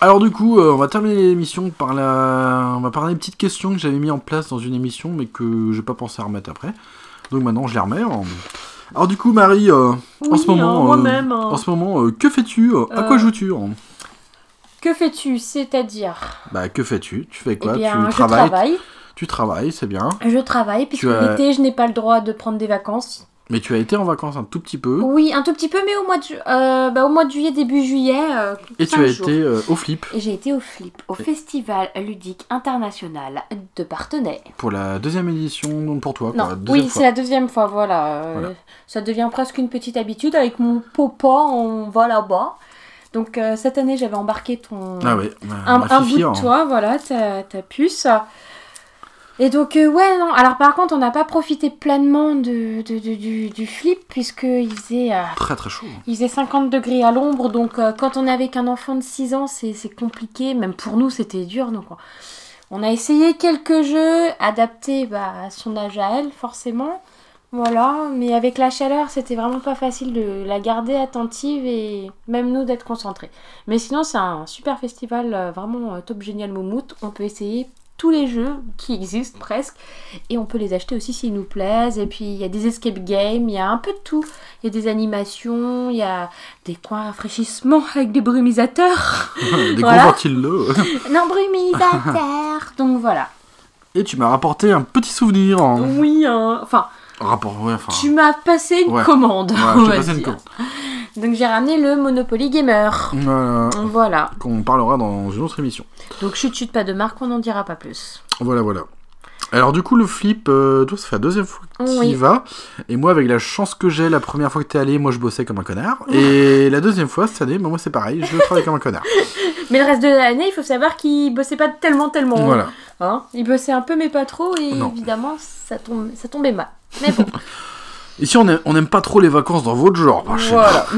Alors du coup, euh, on va terminer l'émission par la... On va parler des petites questions que j'avais mis en place dans une émission, mais que j'ai pas pensé à remettre après. Donc maintenant, je les remets. hein. Alors du coup, Marie, euh, en ce moment, euh, hein. en ce moment, que fais-tu? À quoi joues-tu hein? Que fais-tu C'est-à-dire Bah, que fais-tu? Tu fais Eh quoi bien, Tu je travailles? travaille. Tu travailles, c'est bien. Je travaille, puisque as- l'été, je n'ai pas le droit de prendre des vacances. Mais tu as été en vacances un tout petit peu, Oui, un tout petit peu, mais au mois de, ju- euh, bah, au mois de juillet, début juillet. euh, et tu as jours. été euh, au flip Et j'ai été au FLIP, au Festival ludique international de Partenay. pour la deuxième édition pour toi. Non, quoi, oui, c'est la deuxième fois, voilà. Voilà. Ça devient presque une petite habitude. Avec mon papa, on va là-bas. Donc euh, cette année, j'avais embarqué ton... Ah un, ma un bout de hein. toi, voilà, ta, ta puce. Et donc, euh, ouais, non. Alors, par contre, on n'a pas profité pleinement de, de- de- du, du flip, puisqu'il faisait, euh, Très très chaud. il faisait 50 degrés à l'ombre. Donc, euh, quand on est avec un enfant de 6 ans, c'est c'est compliqué. Même pour nous, c'était dur. Donc, on a essayé quelques jeux adaptés bah, à son âge à elle, forcément. Voilà, mais avec la chaleur, c'était vraiment pas facile de la garder attentive et même nous d'être concentrés. Mais sinon, c'est un super festival, euh, vraiment euh, top génial moumoute. On peut essayer tous les jeux qui existent presque et on peut les acheter aussi s'ils nous plaisent. Et puis il y a des escape games, il y a un peu de tout. Il y a des animations, il y a des coins rafraîchissements avec des brumisateurs. (laughs) Des Voilà. gros ventilos. (laughs) non, brumisateurs (laughs) Donc voilà. Et tu m'as rapporté un petit souvenir. hein. Oui, hein, enfin, Rapport, ouais, enfin. tu m'as passé une Ouais. commande. Ouais, on va passé une dire. commande. Donc j'ai ramené le Monopoly Gamer. Voilà. Voilà. Qu'on parlera dans une autre émission. Donc chut chut pas de marque, on n'en dira pas plus. Voilà, voilà. Alors du coup, le flip, euh, toi, ça fait la deuxième fois que tu y Oui. vas. Et moi, avec la chance que j'ai, la première fois que t'es allé, moi, je bossais comme un connard. Et la deuxième fois, cette année, bah, moi, c'est pareil, je travaille comme un connard. (laughs) Mais le reste de l'année, il faut savoir qu'il bossait pas tellement tellement. Voilà. Hein il bossait un peu mais pas trop et Non. évidemment ça, tombe, ça tombait mal. Mais bon, (laughs) Ici, on aime, on aime pas trop les vacances dans votre genre, par voilà. (laughs)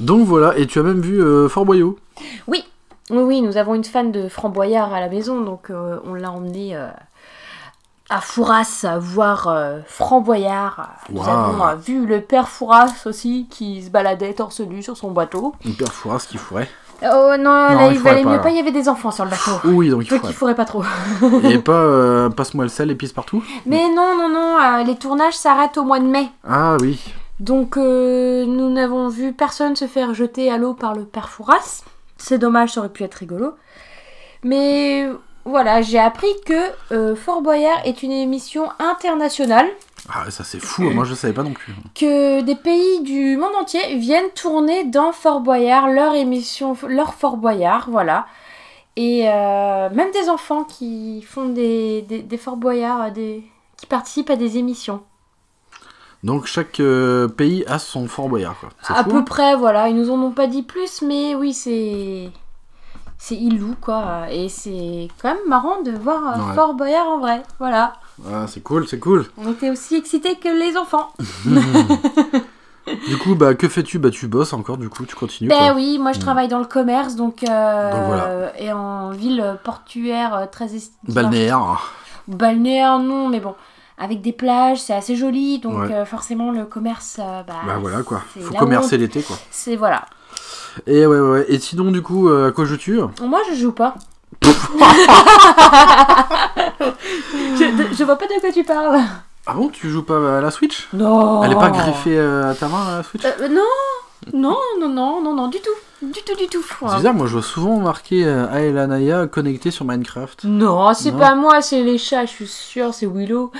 Donc voilà, et tu as même vu euh, Fort Boyau? Oui, oui, nous avons une fan de Framboyard à la maison, donc euh, on l'a emmené euh, à Fouras voir euh, Framboyard. Nous Waouh. avons euh, vu le père Fouras aussi qui se baladait torse nu sur son bateau. Une père Fouras qui fourrait. Oh non, là, il il valait pas, mieux pas, il y avait des enfants sur le bateau. Oui, donc il Donc il faudrait pas trop. Et pas euh, (laughs) passe-moi le sel et pisse partout. Mais non, non, non, euh, les tournages s'arrêtent au mois de mai. Ah oui. Donc euh, nous n'avons vu personne se faire jeter à l'eau par le père Fouras. C'est dommage, ça aurait pu être rigolo. Mais voilà, j'ai appris que euh, Fort Boyard est une émission internationale, Ah, ça c'est fou, moi je savais pas non plus. que des pays du monde entier viennent tourner dans Fort Boyard leur émission, leur Fort Boyard, voilà. Et euh, même des enfants qui font des, des, des Fort Boyard, des, qui participent à des émissions. Donc chaque euh, pays a son Fort Boyard, quoi. À fou, peu hein près, voilà. Ils nous en ont pas dit plus, mais oui, c'est. C'est Ilou, quoi. Et c'est quand même marrant de voir euh, Ouais. Fort Boyard en vrai. Voilà. Ah, c'est cool, c'est cool. On était aussi excités que les enfants. (laughs) Du coup, bah que fais-tu? Bah tu bosses encore, du coup, tu continues. Ben quoi. oui, moi je Mm. travaille dans le commerce, donc. euh, Donc voilà. Et en ville portuaire euh, très est- Balnéaire. Balnéaire, non, mais bon. Avec des plages, c'est assez joli, donc Ouais. euh, forcément le commerce. euh, bah, Bah voilà quoi. c'est Faut là où commercer l'été quoi. C'est voilà. Et ouais, ouais, ouais. Et sinon, du coup, euh, à quoi joues-tu? Moi je joue pas. (laughs) je, je vois pas de quoi tu parles. Ah bon, tu joues pas à la Switch? Non. Elle est pas griffée euh, à ta main, la Switch? Euh, non, Non, non, non, non, non, du tout. Du tout, du tout. C'est bizarre, moi je vois souvent marqué euh, Aelanaya connecté sur Minecraft. Non, c'est pas moi, c'est les chats, je suis sûre, c'est Willow.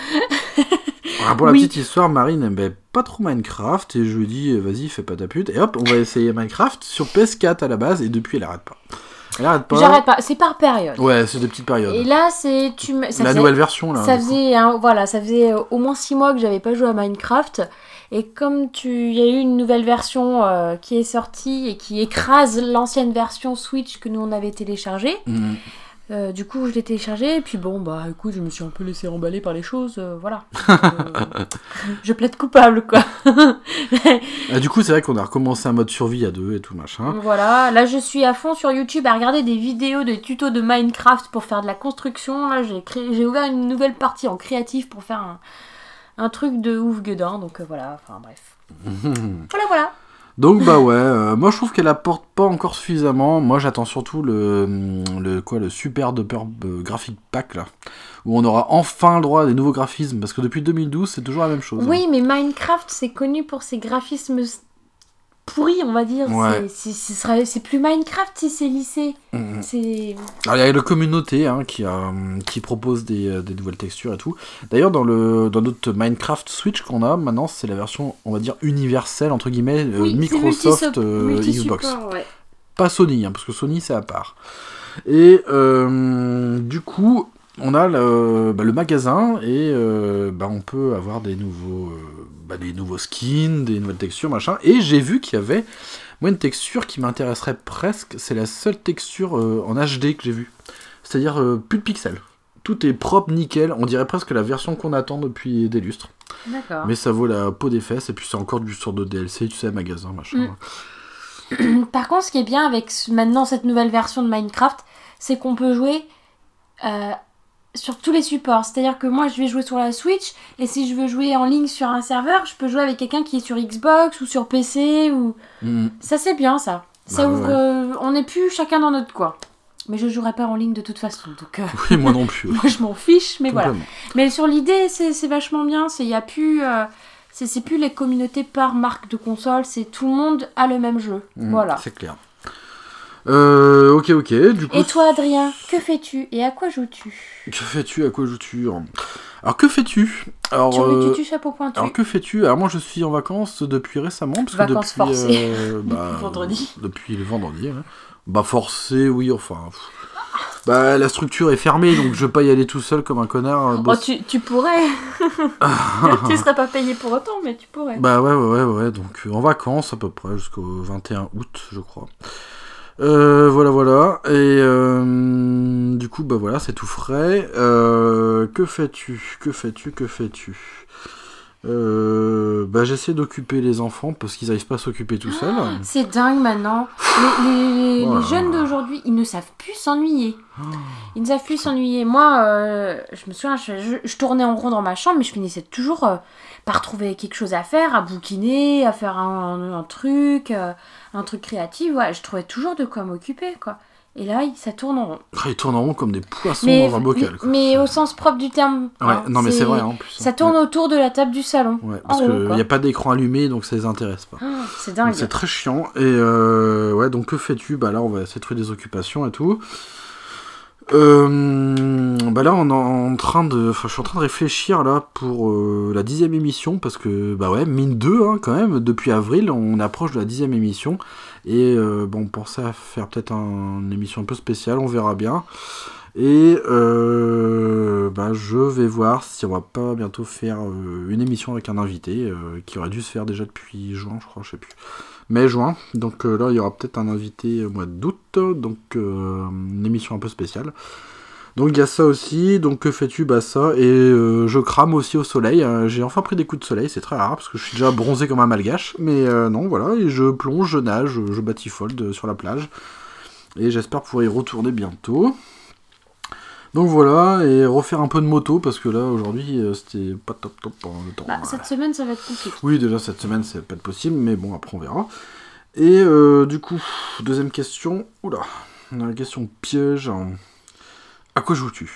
Pour la Oui. petite histoire, Marine n'aimait pas trop Minecraft et je lui dis vas-y fais pas ta pute et hop on va essayer Minecraft sur PS4 à la base et depuis elle arrête pas. Pas. J'arrête pas, c'est par période. Ouais c'est des petites périodes. Et là, c'est. Tu ça la faisait- nouvelle version là. Ça faisait, hein, voilà, ça faisait euh, au moins 6 mois que j'avais pas joué à Minecraft. Et comme tu, il y a eu une nouvelle version euh, qui est sortie et qui écrase l'ancienne version Switch que nous on avait téléchargée, Mhm. Euh, du coup je l'ai téléchargée et puis bon bah écoute je me suis un peu laissé remballer par les choses, euh, voilà. (laughs) Euh, je plaide coupable quoi. (laughs) Ah, du coup c'est vrai qu'on a recommencé un mode survie à deux et tout machin. Voilà, là je suis à fond sur YouTube à regarder des vidéos de tutos de Minecraft pour faire de la construction. Là j'ai créé, j'ai ouvert une nouvelle partie en créatif pour faire un, un truc de ouf gueudin. Donc voilà, enfin bref. (laughs) Voilà, voilà. Donc bah ouais, euh, moi je trouve qu'elle apporte pas encore suffisamment. Moi j'attends surtout le, le quoi le super duper euh, graphic pack là, où on aura enfin le droit à des nouveaux graphismes parce que depuis 2012 c'est toujours la même chose. hein. Oui, mais Minecraft c'est connu pour ses graphismes pourris, on va dire. Ouais. C'est- plus Minecraft si c'est. C'est. Alors, il y a la communauté hein, qui, a, qui propose des, euh, des nouvelles textures et tout. D'ailleurs, dans, le, dans notre Minecraft Switch qu'on a maintenant, c'est la version, on va dire, universelle, entre guillemets, euh, Oui, Microsoft euh, Xbox. ouais. Pas Sony, hein, parce que Sony c'est à part. Et euh, du coup, on a le, bah, le magasin et bah, on peut avoir des nouveaux, bah, des nouveaux skins, des nouvelles textures, machin. Et j'ai vu qu'il y avait, moi, une texture qui m'intéresserait presque. C'est la seule texture euh, en HD que j'ai vue. C'est-à-dire euh, plus de pixels. Tout est propre, nickel. On dirait presque la version qu'on attend depuis des lustres. D'accord. Mais ça vaut la peau des fesses. Et puis c'est encore du sur de DLC, tu sais, magasin, machin. Mm. (clears throat) Par contre, ce qui est bien avec maintenant cette nouvelle version de Minecraft, c'est qu'on peut jouer euh, sur tous les supports. C'est-à-dire que moi, je vais jouer sur la Switch, et si je veux jouer en ligne sur un serveur, je peux jouer avec quelqu'un qui est sur Xbox ou sur PC. Ou Mm. ça, c'est bien ça. Ça Bah, ouvre. ouais. euh, on n'est plus chacun dans notre coin. Mais je jouerai pas en ligne de toute façon, donc euh, Oui, moi non plus. (laughs) moi je m'en fiche. Mais voilà. Mais sur l'idée, c'est c'est vachement bien. C'est y a plus, euh, c'est c'est plus les communautés par marque de console. C'est tout le monde a le même jeu. Mm, Voilà. C'est clair. Euh, ok, ok. Du coup, Et toi, Adrien, que fais-tu et à quoi joues-tu? Que fais-tu À quoi joues-tu? Alors, que fais-tu? Alors, Tu euh, tu chapeau pointu. alors, que fais-tu? Alors, moi, je suis en vacances depuis récemment. Parce que Vacances depuis, forcées. euh, bah, (laughs) Vendredi. Depuis le vendredi. ouais. Bah, forcé, oui, enfin. pff. Bah, la structure est fermée, donc je vais pas y aller tout seul comme un connard. euh, Oh, tu, tu pourrais. (laughs) (laughs) tu serais pas payé pour autant, mais tu pourrais. Bah ouais, ouais, ouais, ouais, donc euh, en vacances à peu près jusqu'au 21 août, je crois. Euh, voilà, voilà. Et euh, du coup, bah voilà, c'est tout frais. Euh, que fais-tu? Que fais-tu? Que fais-tu? Euh, bah j'essaie d'occuper les enfants parce qu'ils n'arrivent pas à s'occuper tout seuls. C'est dingue maintenant. Les, les- les là jeunes d'aujourd'hui, ils ne savent plus s'ennuyer. Ils ne savent plus s'ennuyer. Moi, euh, je me souviens, je, je- je tournais en rond dans ma chambre, mais je finissais toujours euh, par trouver quelque chose à faire, à bouquiner, à faire un, un truc, un truc créatif. Ouais, je trouvais toujours de quoi m'occuper, quoi. Et là, ça tourne en rond. Ah, Ils tournent en rond comme des poissons Mais, dans un bocal. quoi. mais au sens propre du terme. Ouais, hein, non mais c'est vrai hein, en plus. Ça tourne autour de la table du salon. Ouais, parce qu'il n'y a pas d'écran allumé donc ça les intéresse pas. Ah, c'est dingue. C'est très chiant. Et euh, ouais, donc que fais-tu? Bah là, on va essayer de trouver des occupations et tout. Euh, bah là, on est en train de, enfin, je suis en train de réfléchir là pour euh, la dixième émission parce que bah ouais, mine 2 hein, quand même. Depuis avril, on approche de la dixième émission et euh, bon, on pensait à faire peut-être un- une émission un peu spéciale, on verra bien. Et euh, bah, je vais voir si on va pas bientôt faire euh, une émission avec un invité euh, qui aurait dû se faire déjà depuis juin, je crois, je sais plus. Mai, juin. Donc euh, là, il y aura peut-être un invité au mois d'août, donc une émission un peu spéciale. Donc il y a ça aussi. Donc que fais-tu? Bah ça. Et euh, je crame aussi au soleil. Euh, J'ai enfin pris des coups de soleil, c'est très rare parce que je suis déjà bronzé comme un malgache. Mais euh, non, voilà. Et je plonge, je nage, je batifolde sur la plage. Et j'espère pouvoir y retourner bientôt. Donc voilà, et refaire un peu de moto parce que là aujourd'hui c'était pas top top pour le temps. Bah, cette semaine, ça va être compliqué. Oui, déjà cette semaine, c'est pas possible, mais bon, après on verra. Et euh, du coup, deuxième question. Oula, la question piège. À quoi joues-tu?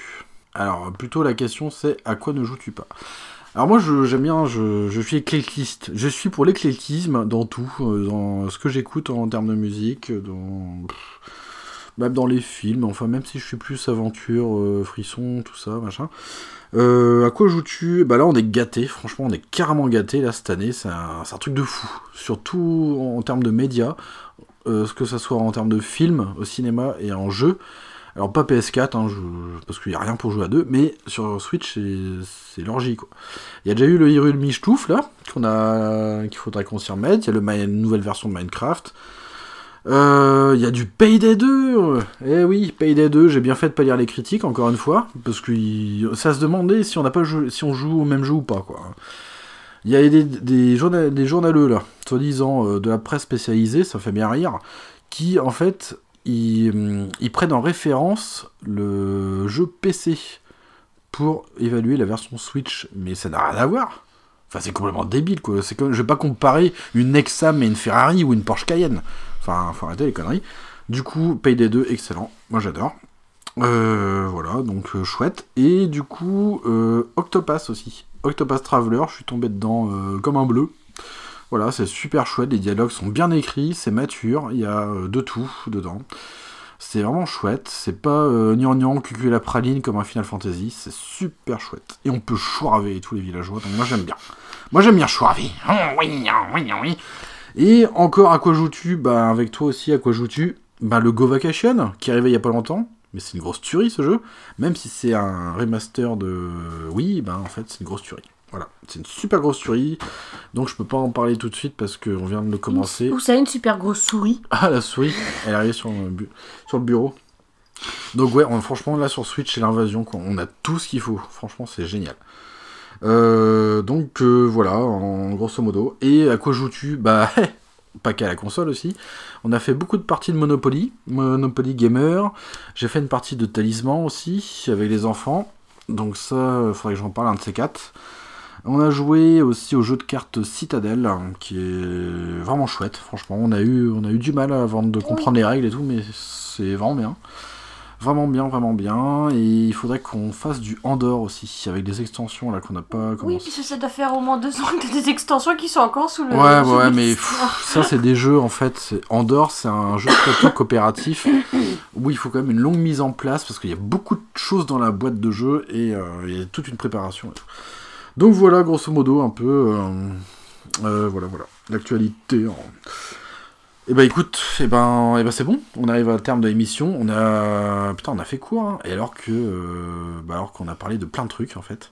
Alors, plutôt la question c'est à quoi ne joues-tu pas? Alors moi j'aime bien, je, suis éclectiste. Je suis pour l'éclectisme dans tout, euh, dans ce que j'écoute en termes de musique, dans pff, même dans les films. Enfin même si je suis plus aventure, euh, frisson, tout ça, machin. Euh, à quoi joues-tu? Bah là on est gâté. Franchement on est carrément gâté là cette année. C'est un, truc de fou. Surtout en, termes de médias, euh, ce que ça soit en termes de films, au cinéma et en jeu. Alors pas PS4, hein, parce qu'il n'y a rien pour jouer à deux, mais sur Switch c'est l'orgie quoi. Il y a déjà eu le Hyrule Michtouf là, a, qu'il faudrait qu'on s'y remette. Il y a le, nouvelle version de Minecraft. Euh, Il y a du Payday 2. Eh oui, Payday 2. J'ai bien fait de pas lire les critiques encore une fois, parce que ça se demandait si on n'a pas si on joue au même jeu ou pas quoi. Il y a des, des journaleux là, soi-disant euh, de la presse spécialisée, ça fait bien rire, qui en fait ils, hum, ils prennent en référence le jeu PC pour évaluer la version Switch, mais ça n'a rien à voir. Enfin, c'est complètement débile, quoi. C'est comme, je vais pas comparer une Nexam et une Ferrari ou une Porsche Cayenne. Enfin, faut arrêter les conneries. Du coup, Payday 2, excellent. Moi, j'adore. Euh, voilà, donc euh, chouette. Et du coup, euh, aussi. Octopass Traveler, je suis tombé dedans euh, comme un bleu. Voilà, c'est super chouette. Les dialogues sont bien écrits, c'est mature. Il y a euh, de tout dedans. C'est vraiment chouette. C'est pas euh, gnangnan, cucu la praline comme un Final Fantasy. C'est super chouette. Et on peut choiraver tous les villageois. Donc moi j'aime bien. Moi j'aime bien choiraver. Oui, oui, oui. Et encore, à quoi joues-tu Bah avec toi aussi, à quoi joues-tu Bah le Go Vacation, qui est arrivé il y a pas longtemps. Mais c'est une grosse tuerie ce jeu. Même si c'est un remaster de oui, bah en fait c'est une grosse tuerie. Voilà, c'est une super grosse tuerie. Donc je peux pas en parler tout de suite parce qu'on vient de le commencer. Ou ça, une super grosse souris. (laughs) Ah, la souris, elle est arrivée sur le, bu- sur le bureau. Donc ouais, on- franchement, là sur Switch, c'est l'invasion, quoi. On a tout ce qu'il faut. Franchement, c'est génial. Euh, donc euh, voilà, en grosso modo. Et à quoi joues-tu? Bah, (laughs) pas qu'à la console aussi. On a fait beaucoup de parties de Monopoly, Monopoly Gamer. J'ai fait une partie de Talisman aussi, avec les enfants. Donc ça, euh, faudrait que j'en parle un de ces quatre. On a joué aussi au jeu de cartes Citadel, hein, qui est vraiment chouette, franchement. On a eu, on a eu du mal avant de comprendre les règles et tout, mais c'est vraiment bien. Vraiment bien, vraiment bien. Et il faudrait qu'on fasse du Andorre aussi, avec des extensions là qu'on n'a pas Oui, commencé. puisque ça doit faire au moins deux ans que t'as des extensions qui sont encore sous le. Ouais, ouais, mais pff, ça, c'est des jeux, en fait. Andorre, c'est un jeu de coopératif où il faut quand même une longue mise en place parce qu'il y a beaucoup de choses dans la boîte de jeu et euh, il y a toute une préparation. et tout. Donc voilà, grosso modo, un peu. euh, euh, voilà, voilà. L'actualité. En... Eh ben écoute, eh ben, eh ben c'est bon, on arrive à terme de l'émission, on a... Putain, on a fait court, hein? et alors que... euh, bah, alors qu'on a parlé de plein de trucs, en fait.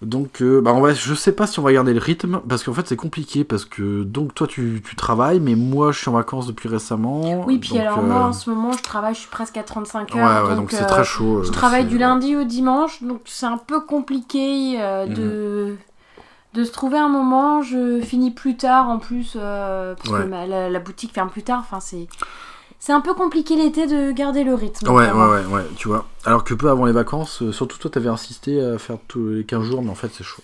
Donc, euh, bah on va, je sais pas si on va garder le rythme, parce qu'en fait c'est compliqué, parce que donc toi tu, tu travailles, mais moi je suis en vacances depuis récemment. Oui, puis donc, alors euh, moi en ce moment je travaille, je suis presque à 35 Ouais, heures. ouais, donc c'est euh, très chaud. Je euh, travaille c'est- du lundi au dimanche, donc c'est un peu compliqué euh, de, de se trouver un moment. Je finis plus tard en plus, euh, parce Ouais. que la, la boutique ferme plus tard. Enfin, c'est, c'est un peu compliqué l'été de garder le rythme. Ouais, ouais, ouais, ouais, tu vois. Alors que peu avant les vacances, euh, surtout toi t'avais insisté à faire tous les 15 jours, mais en fait c'est chaud.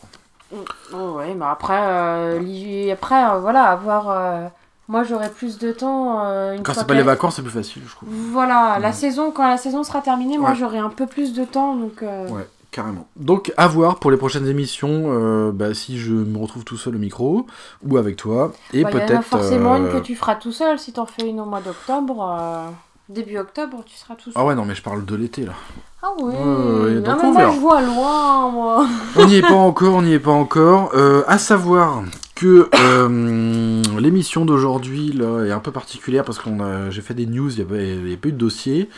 Oh, ouais, mais après, euh, après euh, voilà, avoir. euh, moi j'aurai plus de temps. euh, une Quand c'est pas les vacances, c'est plus facile, je trouve. Voilà, la Ouais. saison, quand la saison sera terminée, moi j'aurai un peu plus de temps. Donc, euh, Ouais, carrément. Donc, à voir pour les prochaines émissions, euh, bah, si je me retrouve tout seul au micro, ou avec toi, et bah, il y en a peut-être... forcément une euh, que tu feras tout seul. Si t'en fais une au mois d'octobre, euh, début octobre, tu seras tout seul. Ah ouais, non, mais je parle de l'été, là. Ah ouais, Non, donc mais on moi je vois loin, moi. (laughs) On n'y est pas encore, on n'y est pas encore. Euh, à savoir que euh, l'émission d'aujourd'hui là est un peu particulière parce qu'on a, j'ai fait des news, il n'y avait pas eu de dossier.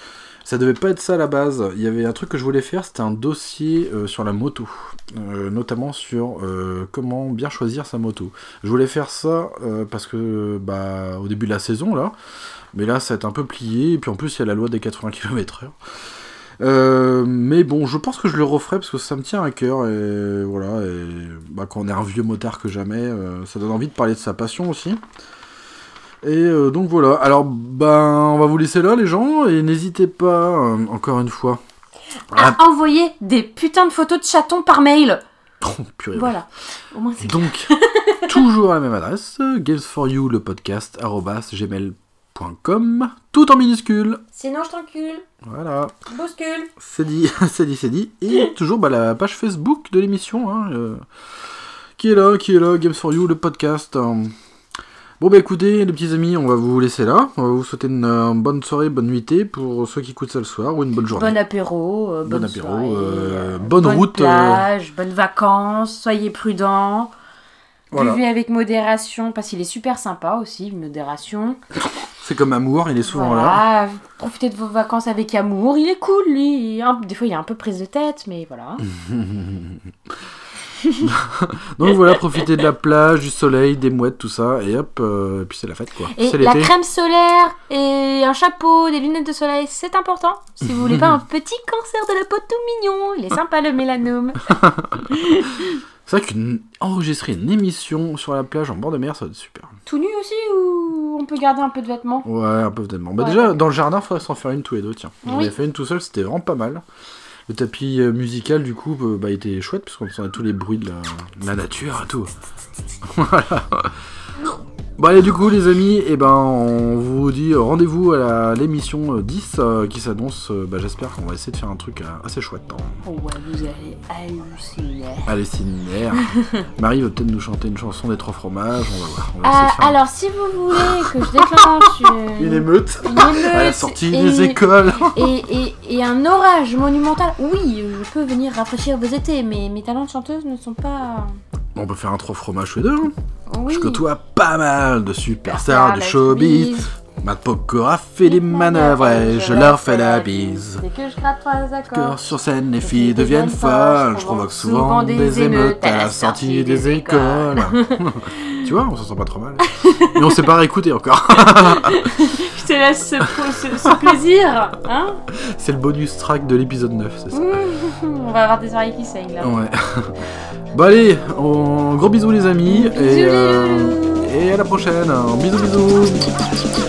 Ça devait pas être ça à la base. Il y avait un truc que je voulais faire, c'était un dossier euh, sur la moto, Euh, notamment sur euh, comment bien choisir sa moto. Je voulais faire ça parce que bah au début de la saison là, mais là ça va être un peu plié et puis en plus il y a la loi des 80 km/h. Mais bon, je pense que je le referai parce que ça me tient à cœur et voilà. Et bah, quand on est un vieux motard que jamais, ça donne envie de parler de sa passion aussi. Et euh, donc voilà. Alors, ben, on va vous laisser là, les gens, et n'hésitez pas, euh, encore une fois. À envoyer des putains de photos de chatons par mail. (laughs) Oh, purée. Voilà. Au moins c'est Donc, (laughs) toujours à la même adresse, Games for You, le podcast, arrobas, gmail. .com, tout en minuscule. Sinon, je t'encule. Voilà, Bouscule. c'est dit, (laughs) c'est dit, c'est dit. Et toujours bah, la page Facebook de l'émission, hein, euh, qui est là, qui est là, Games for You, le podcast. Bon bah écoutez, les petits amis, on va vous laisser là. On va vous souhaiter une euh, bonne soirée, bonne nuitée pour ceux qui écoutent ça le soir, ou une bonne journée. Bon apéro. euh, Bon bonne apéro, soirée, euh, bonne route, euh. plage, bonnes vacances. Soyez prudents. Voilà. Buvez avec modération, parce qu'il est super sympa aussi, modération. C'est comme amour, il est souvent là. profitez de vos vacances avec amour. Il est cool, lui. Des fois, il est un peu prise de tête, mais voilà. (laughs) (laughs) Donc voilà, profitez de la plage, du soleil, des mouettes, tout ça, et hop, euh, et puis c'est la fête quoi. Et la crème solaire et un chapeau, des lunettes de soleil, c'est important. Si vous voulez pas un petit cancer de la peau tout mignon, il est sympa le mélanome. (laughs) C'est vrai qu'enregistrer une émission sur la plage en bord de mer, ça va être super. Tout nu aussi ou on peut garder un peu de vêtements? Ouais, un peu tellement. Bah Ouais. déjà, dans le jardin, faudrait s'en faire une tous les deux, tiens. J'en Oui. ai fait une tout seul, c'était vraiment pas mal. Le tapis euh, musical, du coup, euh, bah, était chouette, parce qu'on tous les bruits de la, de la nature et tout. (laughs) voilà. Bon allez, du coup, les amis, et ben, on vous dit rendez-vous à l'émission euh, 10 euh, qui s'annonce. euh, bah, J'espère qu'on va essayer de faire un truc euh, assez chouette. hein. Oh ouais, vous allez halluciner. Mère. (laughs) Marie va peut-être nous chanter une chanson des trois fromages, on va voir. On va essayer de faire un- alors, si vous voulez que je déclenche (laughs) une, Une émeute une émeute à la sortie et, des écoles. (laughs) et, et, et un orage monumental, oui, je peux venir rafraîchir vos étés, mais mes talents de chanteuse ne sont pas. On peut faire un trois fromages tous les deux. hein. Oui. Je côtoie pas mal de superstars du showbiz. bise. Matt Pokora fait les manœuvres et je leur fais la bise. Dès que je gratte trois accords. Sur scène, les filles deviennent folles. Je provoque souvent des émeutes à la sortie des écoles. (laughs) (laughs) tu vois, on s'en sent pas trop mal. Mais on s'est pas réécouté encore. (laughs) Je te laisse ce, ce- ce plaisir, hein C'est le bonus track de l'épisode 9, c'est ça. On va avoir des oreilles qui saignent là. Ouais. Bon allez, on... gros bisous les amis. Bisous, et, euh, et à la prochaine. Bisous bisous.